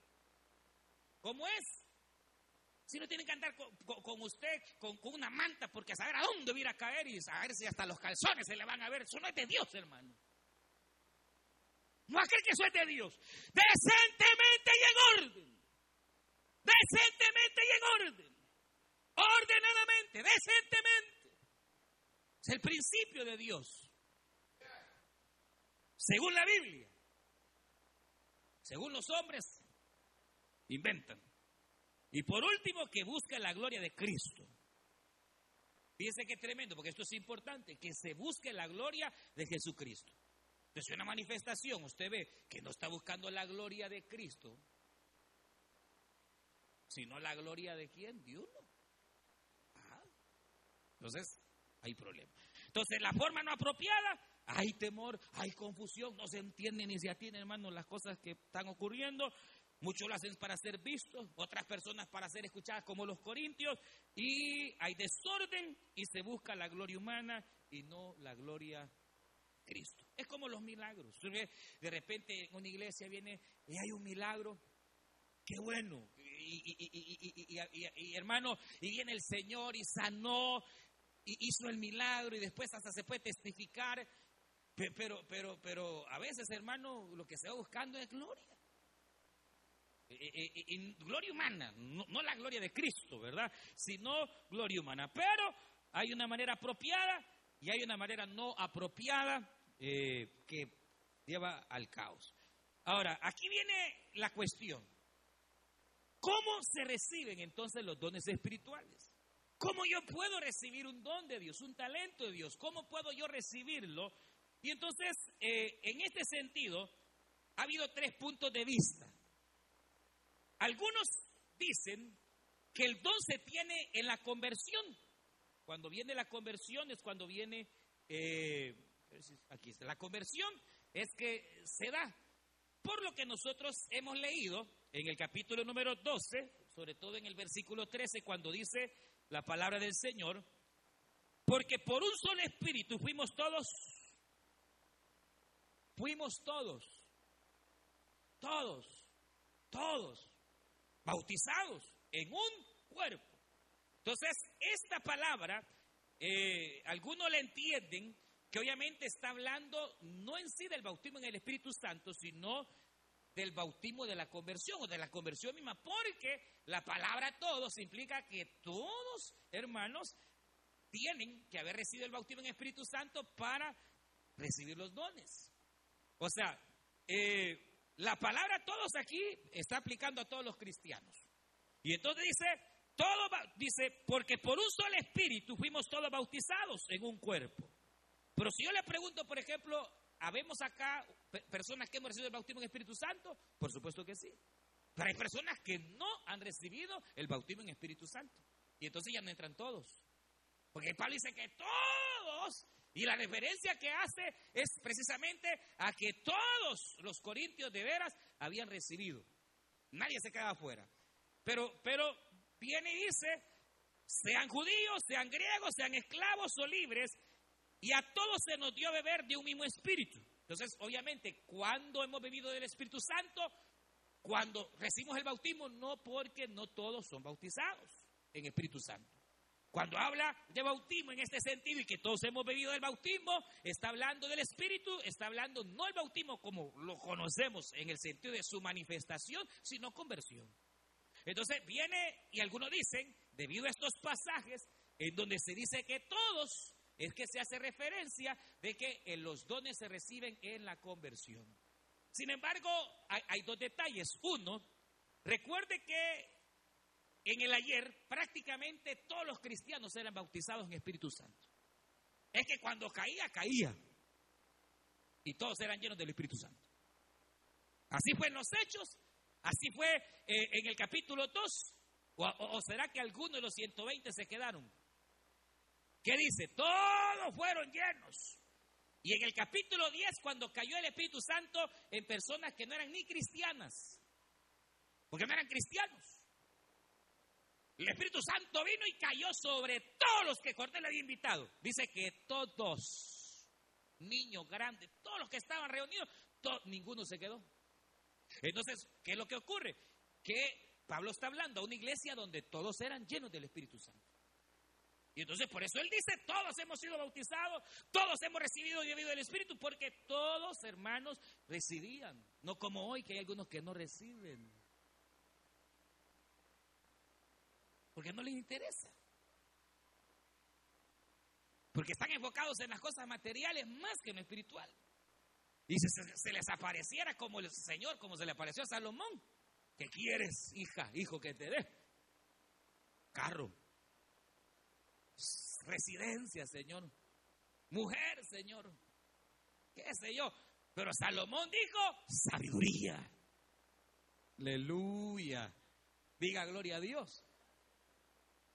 ¿Cómo es? Si no tiene que andar con, usted con, una manta porque a saber a dónde va a caer y a si hasta los calzones se le van a ver. Eso no es de Dios, hermano. No aquel que eso es de Dios. Decentemente y en orden. Decentemente y en orden. Ordenadamente, decentemente. Es el principio de Dios. Según la Biblia. Según los hombres, inventan. Y por último, que busca la gloria de Cristo. Fíjense que tremendo, porque esto es importante, que se busque la gloria de Jesucristo. Es una manifestación, usted ve que no está buscando la gloria de Cristo, sino la gloria de quién? De uno. Entonces, hay problema. Entonces, la forma no apropiada, hay temor, hay confusión, no se entiende ni se atiende, hermano, las cosas que están ocurriendo. Muchos lo hacen para ser vistos, otras personas para ser escuchadas como los corintios, y hay desorden y se busca la gloria humana y no la gloria Cristo. Es como los milagros. De repente en una iglesia viene y hay un milagro. Qué bueno. Y, hermano, y viene el Señor y sanó, y hizo el milagro y después hasta se puede testificar. Pero, pero, pero a veces, hermano, lo que se va buscando es gloria. en gloria humana, no, no, la gloria de Cristo, ¿verdad? Sino gloria humana. Pero hay una manera apropiada y hay una manera no apropiada que lleva al caos. Ahora, aquí viene la cuestión. ¿Cómo se reciben entonces los dones espirituales? ¿Cómo yo puedo recibir un don de Dios, un talento de Dios? ¿Cómo puedo yo recibirlo? Y entonces, eh, en este sentido, ha habido tres puntos de vista. Algunos dicen que el don se tiene en la conversión. Cuando viene la conversión es cuando viene, eh, aquí está, la conversión es que se da. Por lo que nosotros hemos leído en el capítulo número 12, sobre todo en el versículo 13, cuando dice la palabra del Señor, porque por un solo espíritu fuimos todos, fuimos todos, todos, todos, bautizados en un cuerpo. Entonces, esta palabra, eh, algunos la entienden que obviamente está hablando no en sí del bautismo en el Espíritu Santo, sino del bautismo de la conversión o de la conversión misma, porque la palabra todos implica que todos, hermanos, tienen que haber recibido el bautismo en Espíritu Santo para recibir los dones. O sea, eh, la palabra todos aquí está aplicando a todos los cristianos. Y entonces dice, todo, dice, porque por un solo espíritu fuimos todos bautizados en un cuerpo. Pero si yo le pregunto, por ejemplo, ¿habemos acá personas que hemos recibido el bautismo en Espíritu Santo? Por supuesto que sí. Pero hay personas que no han recibido el bautismo en Espíritu Santo. Y entonces ya no entran todos. Porque Pablo dice que todos, y la referencia que hace es precisamente a que todos los corintios de veras habían recibido. Nadie se queda afuera. Pero, pero viene y dice, sean judíos, sean griegos, sean esclavos o libres, y a todos se nos dio beber de un mismo espíritu. Entonces, obviamente, cuando hemos bebido del Espíritu Santo, cuando recibimos el bautismo, no porque no todos son bautizados en Espíritu Santo. Cuando habla de bautismo en este sentido y que todos hemos bebido del bautismo, está hablando del Espíritu, está hablando no el bautismo como lo conocemos en el sentido de su manifestación, sino conversión. Entonces viene y algunos dicen, debido a estos pasajes en donde se dice que todos es que se hace referencia de que los dones se reciben en la conversión. Sin embargo, hay, dos detalles. Uno, recuerde que en el ayer prácticamente todos los cristianos eran bautizados en Espíritu Santo. Es que cuando caía, caía. Y todos eran llenos del Espíritu Santo. Así fue en los hechos, así fue eh, en el capítulo 2. O, o, será que algunos de los 120 se quedaron? ¿Qué dice? Todos fueron llenos. Y en el capítulo 10, cuando cayó el Espíritu Santo en personas que no eran ni cristianas, porque no eran cristianos, el Espíritu Santo vino y cayó sobre todos los que le había invitado. Dice que todos, niños, grandes, todos los que estaban reunidos, ninguno se quedó. Entonces, ¿qué es lo que ocurre? Que Pablo está hablando a una iglesia donde todos eran llenos del Espíritu Santo. Y entonces por eso él dice, todos hemos sido bautizados, todos hemos recibido y bebido del Espíritu, porque todos hermanos recibían, no como hoy que hay algunos que no reciben. Porque no les interesa. Porque están enfocados en las cosas materiales más que en lo espiritual. Y si se, les apareciera como el Señor, como se le apareció a Salomón, ¿qué quieres, hija, hijo, que te dé? Carro, residencia, Señor. Mujer, Señor. ¿Qué sé yo? Pero Salomón dijo sabiduría. Aleluya. Diga gloria a Dios.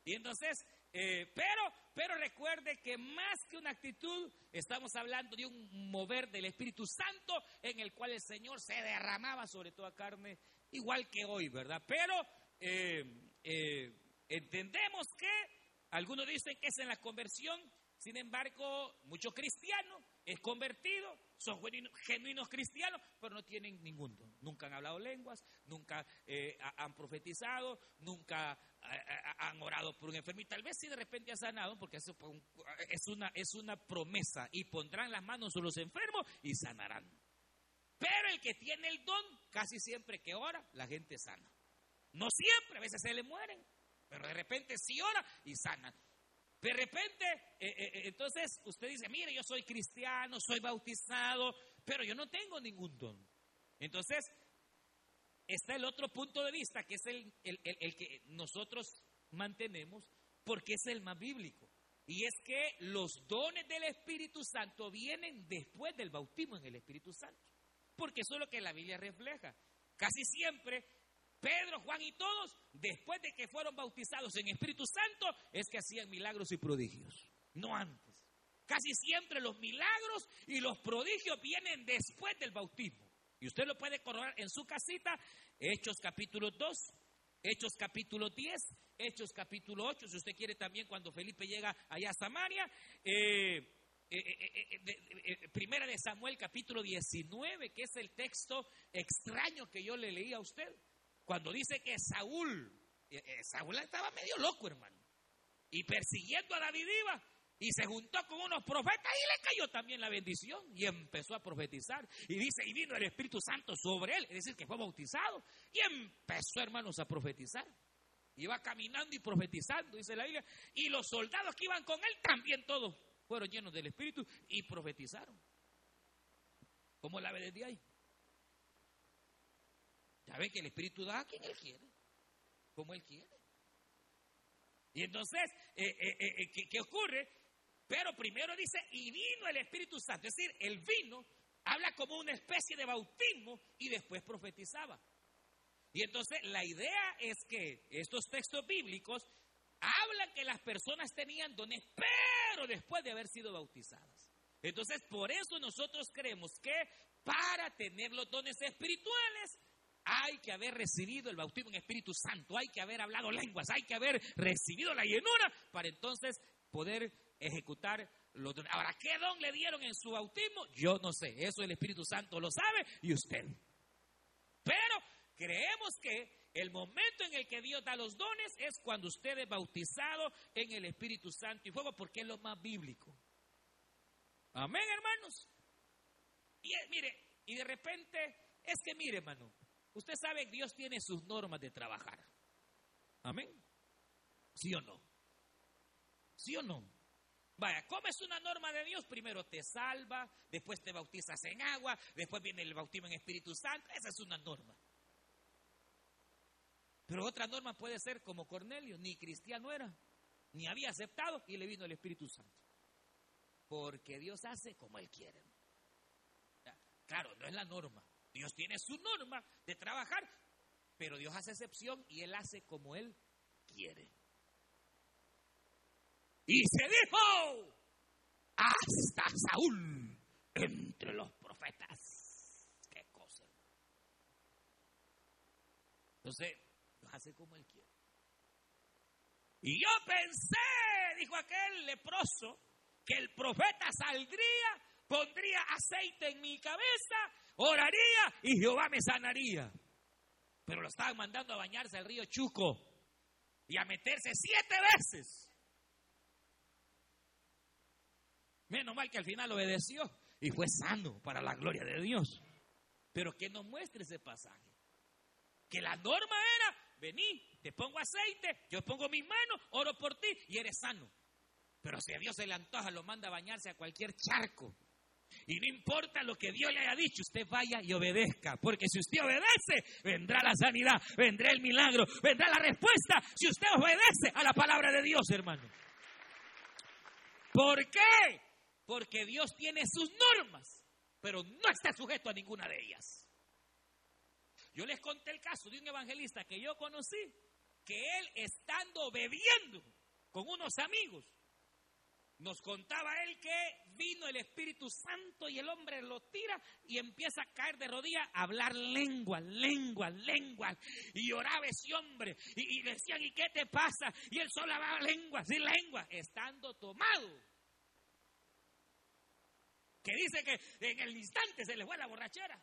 Y entonces, eh, pero, pero recuerde que más que una actitud, estamos hablando de un mover del Espíritu Santo en el cual el Señor se derramaba sobre toda carne, igual que hoy, ¿verdad? Pero eh, eh, entendemos que algunos dicen que es en la conversión, sin embargo, muchos cristianos es convertido, son genuinos, cristianos, pero no tienen ningún don. Nunca han hablado lenguas, nunca eh, han profetizado, nunca eh, eh, han orado por un enfermo. Y tal vez si de repente ha sanado, porque eso es una, es una promesa. Y pondrán las manos sobre los enfermos y sanarán. Pero el que tiene el don, casi siempre que ora, la gente sana. No siempre, a veces se le mueren, pero de repente sí ora y sana. De repente, eh, eh, eh, entonces usted dice, mire, yo soy cristiano, soy bautizado, pero yo no tengo ningún don. Entonces, está el otro punto de vista, que es el, el que nosotros mantenemos, porque es el más bíblico. Y es que los dones del Espíritu Santo vienen después del bautismo en el Espíritu Santo. Porque eso es lo que la Biblia refleja. Casi siempre Pedro, Juan y todos, después de que fueron bautizados en Espíritu Santo, es que hacían milagros y prodigios, no antes. Casi siempre los milagros y los prodigios vienen después del bautismo. Y usted lo puede corroborar en su casita, Hechos capítulo 2, Hechos capítulo 10, Hechos capítulo 8, si usted quiere también cuando Felipe llega allá a Samaria. Eh, eh, eh, primera de Samuel capítulo 19, que es el texto extraño que yo le leí a usted. Cuando dice que Saúl, eh, eh, Saúl estaba medio loco, hermano. Y persiguiendo a David iba. Y se juntó con unos profetas y le cayó también la bendición. Y empezó a profetizar. Y dice, y vino el Espíritu Santo sobre él. Es decir, que fue bautizado. Y empezó, hermanos, a profetizar. Iba caminando y profetizando, dice la Biblia. Y los soldados que iban con él también todos fueron llenos del Espíritu y profetizaron. ¿Cómo la ve desde ahí? Ya que el Espíritu da a quien Él quiere, como Él quiere. Y entonces, eh, eh, eh, ¿qué, ¿qué ocurre? Pero primero dice, y vino el Espíritu Santo. Es decir, el vino habla como una especie de bautismo y después profetizaba. Y entonces la idea es que estos textos bíblicos hablan que las personas tenían dones, pero después de haber sido bautizadas. Entonces, por eso nosotros creemos que para tener los dones espirituales hay que haber recibido el bautismo en Espíritu Santo, hay que haber hablado lenguas, hay que haber recibido la llenura para entonces poder ejecutar los dones. Ahora, ¿qué don le dieron en su bautismo? Yo no sé, eso el Espíritu Santo lo sabe y usted. Pero creemos que el momento en el que Dios da los dones es cuando usted es bautizado en el Espíritu Santo y fuego, porque es lo más bíblico. Amén, hermanos. Y mire, y de repente, es que mire, hermano, Usted sabe que Dios tiene sus normas de trabajar. Amén. ¿Sí o no? ¿Sí o no? Vaya, ¿cómo es una norma de Dios? Primero te salva, después te bautizas en agua, después viene el bautismo en Espíritu Santo. Esa es una norma. Pero otra norma puede ser como Cornelio, ni cristiano era, ni había aceptado y le vino el Espíritu Santo. Porque Dios hace como Él quiere. Claro, no es la norma. Dios tiene su norma de trabajar, pero Dios hace excepción y Él hace como Él quiere. Y se dijo, hasta Saúl entre los profetas. Qué cosa. Entonces, Dios hace como Él quiere. Y yo pensé, dijo aquel leproso, que el profeta saldría, pondría aceite en mi cabeza oraría y Jehová me sanaría. Pero lo estaban mandando a bañarse al río Chuco y a meterse siete veces. Menos mal que al final obedeció y fue sano para la gloria de Dios. Pero que nos muestre ese pasaje. Que la norma era, vení, te pongo aceite, yo pongo mis manos, oro por ti y eres sano. Pero si a Dios se le antoja, lo manda a bañarse a cualquier charco. Y no importa lo que Dios le haya dicho, usted vaya y obedezca. Porque si usted obedece, vendrá la sanidad, vendrá el milagro, vendrá la respuesta. Si usted obedece a la palabra de Dios, hermano. ¿Por qué? Porque Dios tiene sus normas, pero no está sujeto a ninguna de ellas. Yo les conté el caso de un evangelista que yo conocí, que él estando bebiendo con unos amigos, nos contaba él que vino el Espíritu Santo y el hombre lo tira y empieza a caer de rodillas a hablar lengua, lengua, lengua. Y lloraba ese hombre. Y, decían, ¿y qué te pasa? Y él solo hablaba lengua, sin lengua, estando tomado. Que dice que en el instante se le fue la borrachera.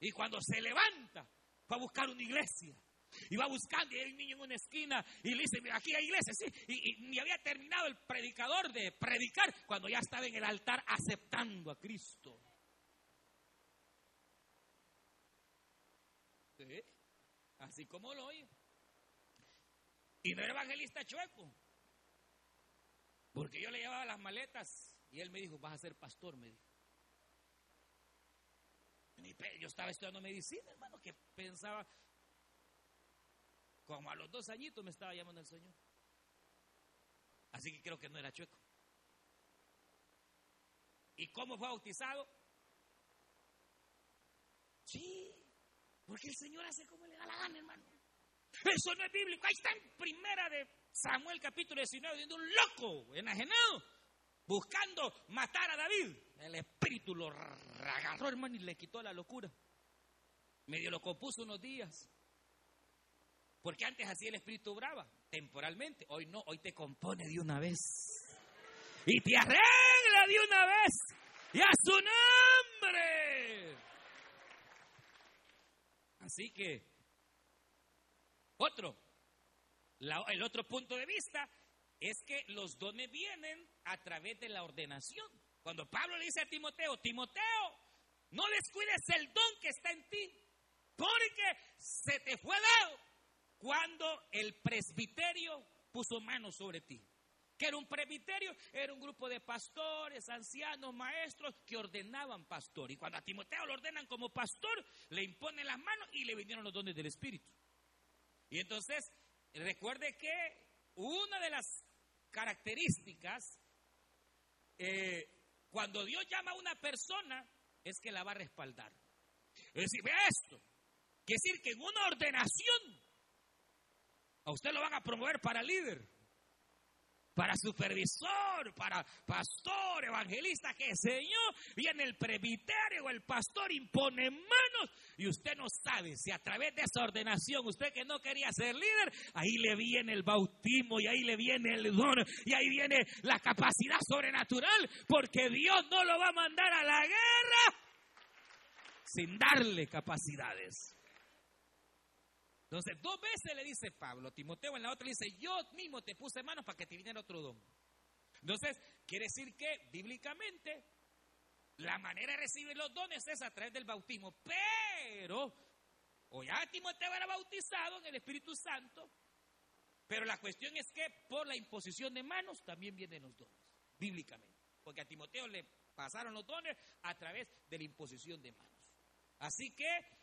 Y cuando se levanta, fue a buscar una iglesia. Y va buscando y hay un niño en una esquina y le dice, mira, aquí hay iglesia, sí. Y, ni había terminado el predicador de predicar cuando ya estaba en el altar aceptando a Cristo. Sí, así como lo oye. Y no era evangelista chueco. Porque yo le llevaba las maletas y él me dijo, vas a ser pastor, me dijo. Yo estaba estudiando medicina, hermano, que pensaba, como a los dos añitos me estaba llamando el Señor. Así que creo que no era chueco. ¿Y cómo fue bautizado? Sí, porque el Señor hace como le da la gana, hermano. Eso no es bíblico. Ahí está en primera de Samuel capítulo 19, viendo un loco enajenado, buscando matar a David. El espíritu lo agarró, hermano, y le quitó la locura. Medio lo compuso unos días. Porque antes así el espíritu brava, temporalmente. Hoy no, hoy te compone de una vez. Y te arregla de una vez. Y a su nombre. Así que, otro, el otro punto de vista es que los dones vienen a través de la ordenación. Cuando Pablo le dice a Timoteo, Timoteo, no descuides el don que está en ti, porque se te fue dado cuando el presbiterio puso manos sobre ti. ¿Qué era un presbiterio? Era un grupo de pastores, ancianos, maestros que ordenaban pastor. Y cuando a Timoteo lo ordenan como pastor, le imponen las manos y le vinieron los dones del Espíritu. Y entonces, recuerde que una de las características, eh, cuando Dios llama a una persona, es que la va a respaldar. Es decir, vea esto. Quiere decir que en una ordenación a usted lo van a promover para líder, para supervisor, para pastor, evangelista, que Señor, viene el presbiterio, el pastor impone manos y usted no sabe si a través de esa ordenación, usted que no quería ser líder, ahí le viene el bautismo y ahí le viene el don y ahí viene la capacidad sobrenatural, porque Dios no lo va a mandar a la guerra sin darle capacidades. Entonces, dos veces le dice Pablo Timoteo, en la otra le dice, yo mismo te puse manos para que te viniera otro don. Entonces, quiere decir que bíblicamente la manera de recibir los dones es a través del bautismo, pero, o ya Timoteo era bautizado en el Espíritu Santo, pero la cuestión es que por la imposición de manos también vienen los dones, bíblicamente, porque a Timoteo le pasaron los dones a través de la imposición de manos. Así que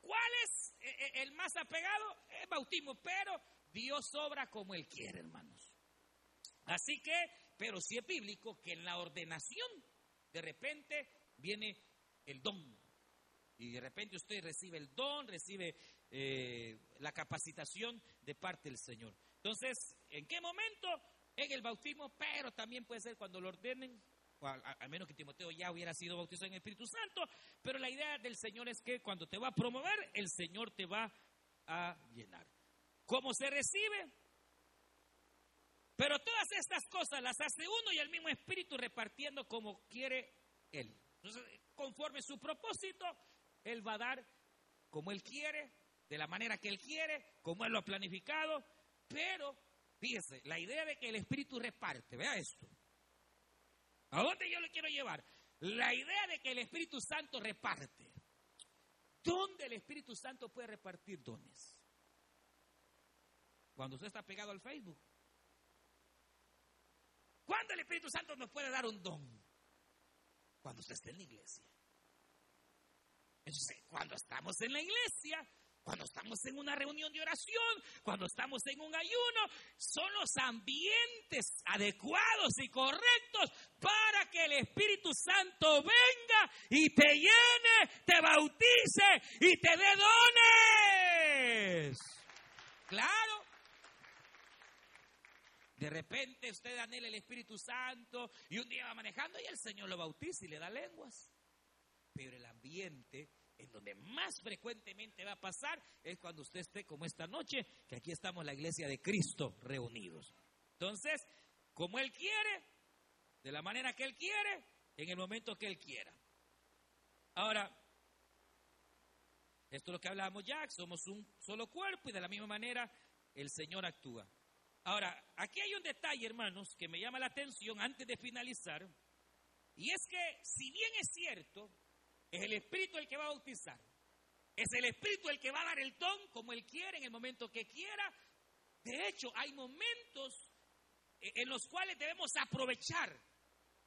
¿Cuál es eh, eh, el más apegado? El bautismo, pero Dios obra como Él quiere, hermanos. Así que, pero sí es bíblico que en la ordenación, de repente viene el don. Y de repente usted recibe el don, recibe eh, la capacitación de parte del Señor. Entonces, ¿en qué momento? En el bautismo, pero también puede ser cuando lo ordenen al, menos que Timoteo ya hubiera sido bautizado en el Espíritu Santo, pero la idea del Señor es que cuando te va a promover, el Señor te va a llenar. ¿Cómo se recibe? Pero todas estas cosas las hace uno y el mismo Espíritu repartiendo como quiere Él. Entonces, conforme su propósito, Él va a dar como Él quiere, de la manera que Él quiere, como Él lo ha planificado, pero fíjese, la idea de que el Espíritu reparte, vea esto. ¿A dónde yo le quiero llevar? La idea de que el Espíritu Santo reparte. ¿Dónde el Espíritu Santo puede repartir dones? Cuando usted está pegado al Facebook. ¿Cuándo el Espíritu Santo nos puede dar un don? Cuando usted esté en la iglesia. Entonces, cuando estamos en la iglesia, cuando estamos en una reunión de oración, cuando estamos en un ayuno, son los ambientes adecuados y correctos para que el Espíritu Santo venga y te llene, te bautice y te dé dones. Claro. De repente usted anhela el Espíritu Santo y un día va manejando y el Señor lo bautiza y le da lenguas. Pero el ambiente en donde más frecuentemente va a pasar es cuando usted esté como esta noche, que aquí estamos la iglesia de Cristo reunidos. Entonces, como Él quiere, de la manera que Él quiere, en el momento que Él quiera. Ahora, esto es lo que hablábamos ya, somos un solo cuerpo y de la misma manera el Señor actúa. Ahora, aquí hay un detalle, hermanos, que me llama la atención antes de finalizar, y es que si bien es cierto es el Espíritu el que va a bautizar. Es el Espíritu el que va a dar el don como Él quiere, en el momento que quiera. De hecho, hay momentos eh, en los cuales debemos aprovechar.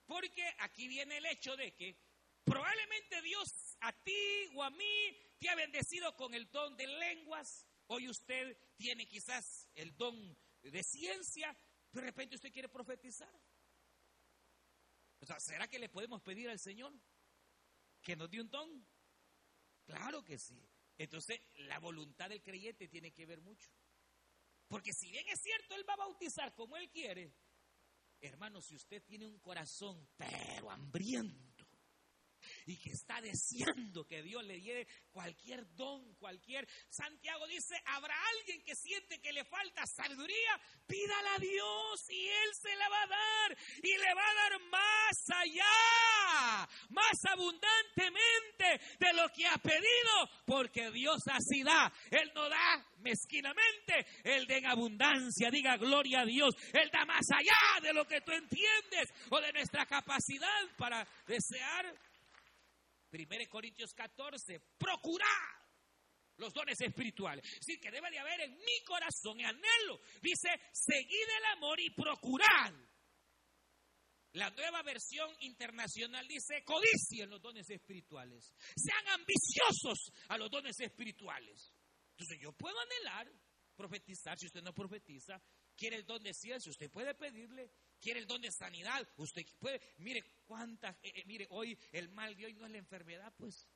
Porque aquí viene el hecho de que probablemente Dios a ti o a mí te ha bendecido con el don de lenguas. Hoy usted tiene quizás el don de ciencia, pero de repente usted quiere profetizar. O sea, ¿será que le podemos pedir al Señor que nos dé un don? Claro que sí. Entonces, la voluntad del creyente tiene que ver mucho. Porque si bien es cierto, Él va a bautizar como Él quiere, hermano, si usted tiene un corazón pero hambriento, y que está deseando que Dios le dé cualquier don, cualquier... Santiago dice, habrá alguien que siente que le falta sabiduría, pídala a Dios y Él se la va a dar y le va a dar más allá, más abundantemente de lo que ha pedido, porque Dios así da. Él no da mezquinamente, Él da en abundancia, diga gloria a Dios. Él da más allá de lo que tú entiendes o de nuestra capacidad para desear 1 Corintios 14, procurar los dones espirituales. Es decir, que debe de haber en mi corazón y anhelo. Dice, seguid el amor y procurad. La nueva versión internacional dice, codicien los dones espirituales. Sean ambiciosos a los dones espirituales. Entonces yo puedo anhelar, profetizar, si usted no profetiza, quiere el don de ciencia, usted puede pedirle, quiere el don de sanidad, usted puede, mire cuántas, eh, eh, mire, hoy el mal de hoy no es la enfermedad, pues.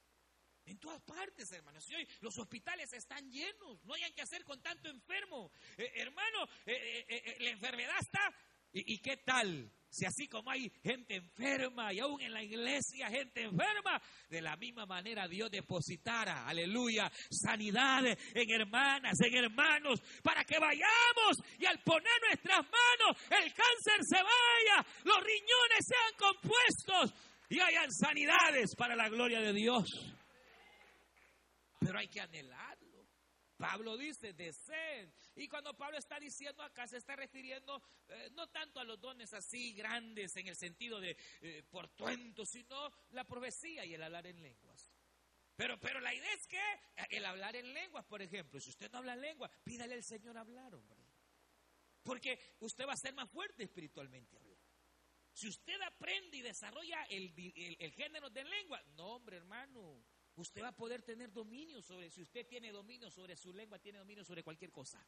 En todas partes, hermanos. Y hoy los hospitales están llenos. No hayan que hacer con tanto enfermo. Eh, hermano, la enfermedad está. ¿Y qué tal? Si así como hay gente enferma y aún en la iglesia gente enferma, de la misma manera Dios depositara, aleluya, sanidad en hermanas, en hermanos, para que vayamos y al poner nuestras manos el cáncer se vaya, los riñones sean compuestos y hayan sanidades para la gloria de Dios. Pero hay que anhelar Pablo dice, deseen. Y cuando Pablo está diciendo acá, se está refiriendo eh, no tanto a los dones así grandes en el sentido de eh, portuentos, sino la profecía y el hablar en lenguas. Pero, pero la idea es que eh, el hablar en lenguas, por ejemplo, si usted no habla lengua, pídale al Señor hablar, hombre. Porque usted va a ser más fuerte espiritualmente hablando. Si usted aprende y desarrolla el, el género de lengua, no, hombre, hermano, Usted va a poder tener dominio sobre, si usted tiene dominio sobre su lengua, tiene dominio sobre cualquier cosa.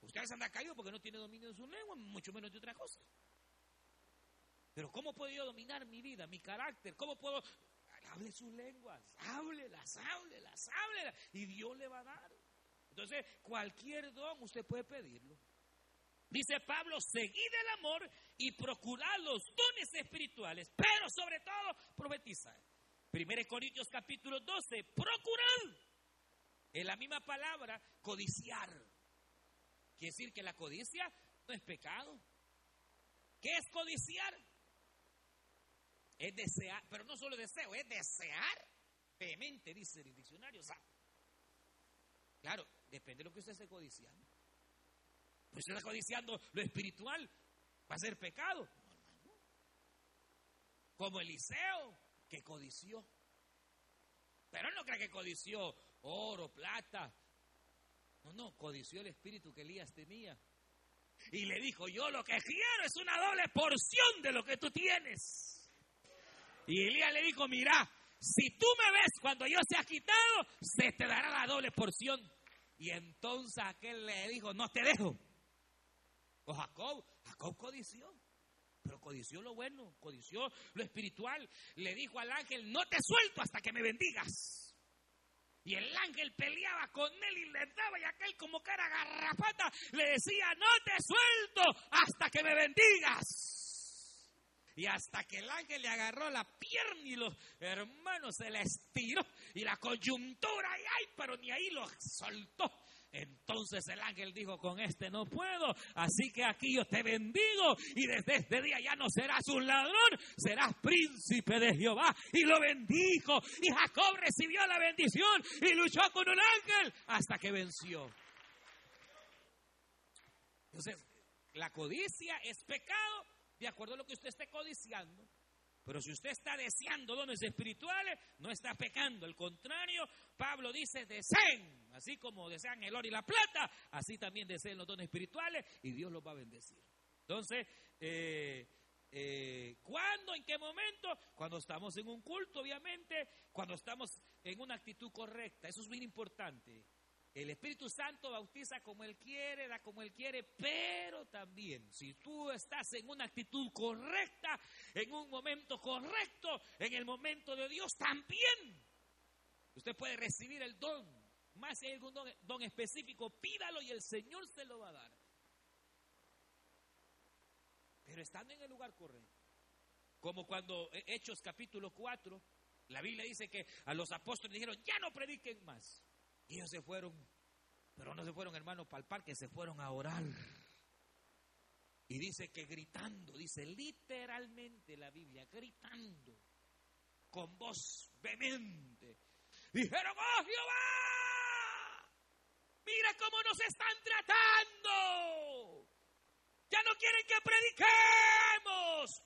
Usted se anda caído porque no tiene dominio de su lengua, mucho menos de otra cosa. Pero ¿cómo puedo yo dominar mi vida, mi carácter? ¿Cómo puedo? Hable sus lenguas, háblelas, háblelas, háblelas. Y Dios le va a dar. Entonces, cualquier don usted puede pedirlo. Dice Pablo, seguid el amor y procurad los dones espirituales, pero sobre todo profetizar. 1 Corintios capítulo 12, procurar. Es la misma palabra, codiciar. Quiere decir que la codicia no es pecado. ¿Qué es codiciar? Es desear, pero no solo deseo, es desear vehemente, dice el diccionario. claro, depende de lo que usted esté codiciando. Pues si está codiciando lo espiritual, va a ser pecado. Como Eliseo, que codició. Pero él no cree que codició oro, plata. No, no, codició el espíritu que Elías tenía. Y le dijo, yo lo que quiero es una doble porción de lo que tú tienes. Y Elías le dijo, mira, si tú me ves cuando yo se ha quitado, se te dará la doble porción. Y entonces aquel le dijo, no te dejo. O Jacob, Jacob codició pero codició lo bueno, codició lo espiritual. Le dijo al ángel, no te suelto hasta que me bendigas. Y el ángel peleaba con él y le daba y aquel como cara garrapata le decía, no te suelto hasta que me bendigas. Y hasta que el ángel le agarró la pierna y los hermanos se le estiró y la coyuntura, y ay, pero ni ahí lo soltó. Entonces el ángel dijo, con este no puedo, así que aquí yo te bendigo y desde este día ya no serás un ladrón, serás príncipe de Jehová. Y lo bendijo y Jacob recibió la bendición y luchó con un ángel hasta que venció. Entonces, la codicia es pecado de acuerdo a lo que usted esté codiciando. Pero si usted está deseando dones espirituales, no está pecando. Al contrario, Pablo dice, deseen. Así como desean el oro y la plata, así también deseen los dones espirituales y Dios los va a bendecir. Entonces, eh, eh, ¿cuándo? ¿En qué momento? Cuando estamos en un culto, obviamente, cuando estamos en una actitud correcta. Eso es muy importante. El Espíritu Santo bautiza como Él quiere, da como Él quiere, pero también si tú estás en una actitud correcta, en un momento correcto, en el momento de Dios, también usted puede recibir el don. Más si hay algún don, específico, pídalo y el Señor se lo va a dar. Pero estando en el lugar correcto. Como cuando Hechos capítulo 4, la Biblia dice que a los apóstoles dijeron, ya no prediquen más. Y ellos se fueron, pero no se fueron, hermanos, para el parque, se fueron a orar. Y dice que gritando, dice literalmente la Biblia, gritando, con voz vehemente, dijeron, oh Jehová, mira cómo nos están tratando. Ya no quieren que prediquemos.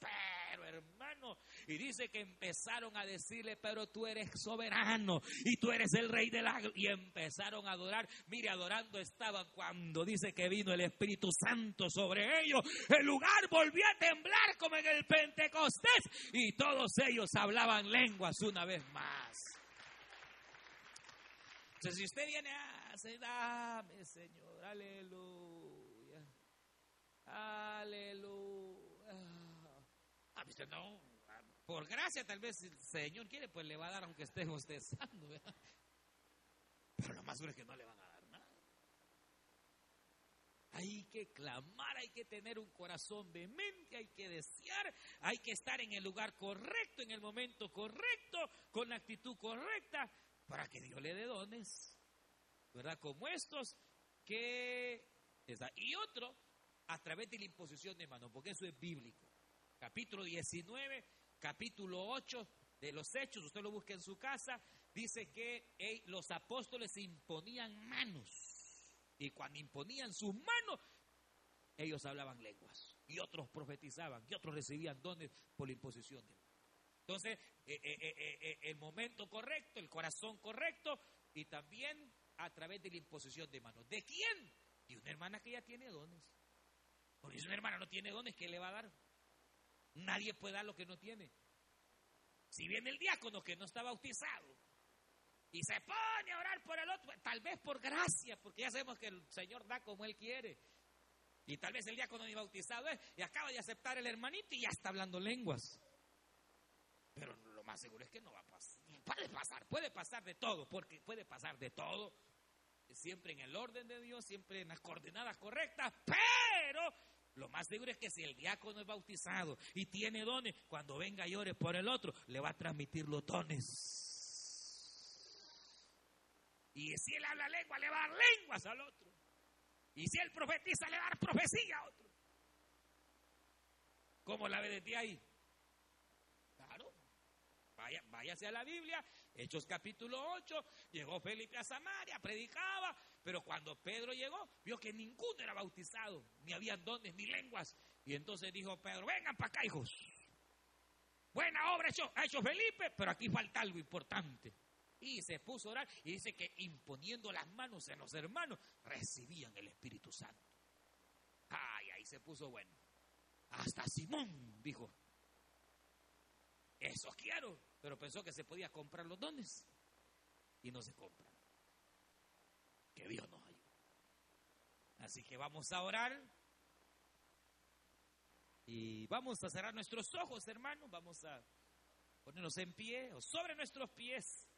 Y dice que empezaron a decirle, pero tú eres soberano y tú eres el rey de la... Y empezaron a adorar. Mire, adorando estaban cuando dice que vino el Espíritu Santo sobre ellos. El lugar volvió a temblar como en el Pentecostés. Y todos ellos hablaban lenguas una vez más. Entonces, si usted viene a dame, Señor, aleluya. Aleluya. A mí no, por gracia tal vez el Señor quiere, pues le va a dar aunque esté bostezando. Pero lo más duro es que no le van a dar nada. Hay que clamar, hay que tener un corazón vehemente, hay que desear, hay que estar en el lugar correcto, en el momento correcto, con la actitud correcta, para que Dios le dé dones, ¿verdad? Como estos que... Y otro, a través de la imposición de manos, porque eso es bíblico. Capítulo 19, capítulo 8 de los Hechos, usted lo busca en su casa, dice que los apóstoles imponían manos. Y cuando imponían sus manos, ellos hablaban lenguas. Y otros profetizaban, y otros recibían dones por la imposición de manos. Entonces, eh, eh, eh, el momento correcto, el corazón correcto, y también a través de la imposición de manos. ¿De quién? De una hermana que ya tiene dones. Porque si una hermana no tiene dones, ¿qué le va a dar? Nadie puede dar lo que no tiene. Si viene el diácono que no está bautizado y se pone a orar por el otro, tal vez por gracia, porque ya sabemos que el Señor da como Él quiere. Y tal vez el diácono ni bautizado es y acaba de aceptar el hermanito y ya está hablando lenguas. Pero lo más seguro es que no va a pasar. Puede pasar, puede pasar de todo, porque puede pasar de todo. Siempre en el orden de Dios, siempre en las coordenadas correctas, pero lo más seguro es que si el diácono es bautizado y tiene dones, cuando venga y ore por el otro, le va a transmitir los dones. Y si él habla lengua, le va a dar lenguas al otro. Y si él profetiza, le va a dar profecía a otro. ¿Cómo la ve de ahí? Claro. Vaya, váyase a la Biblia, Hechos capítulo 8, llegó Felipe a Samaria, predicaba, pero cuando Pedro llegó, vio que ninguno era bautizado, ni había dones, ni lenguas. Y entonces dijo Pedro, vengan para acá, hijos. Buena obra ha hecho Felipe, pero aquí falta algo importante. Y se puso a orar y dice que imponiendo las manos en los hermanos, recibían el Espíritu Santo. Ay, ahí se puso bueno. Hasta Simón dijo, eso quiero, pero pensó que se podía comprar los dones y no se compran. Que Dios nos ayude. Así que vamos a orar. Y vamos a cerrar nuestros ojos, hermanos. Vamos a ponernos en pie o sobre nuestros pies.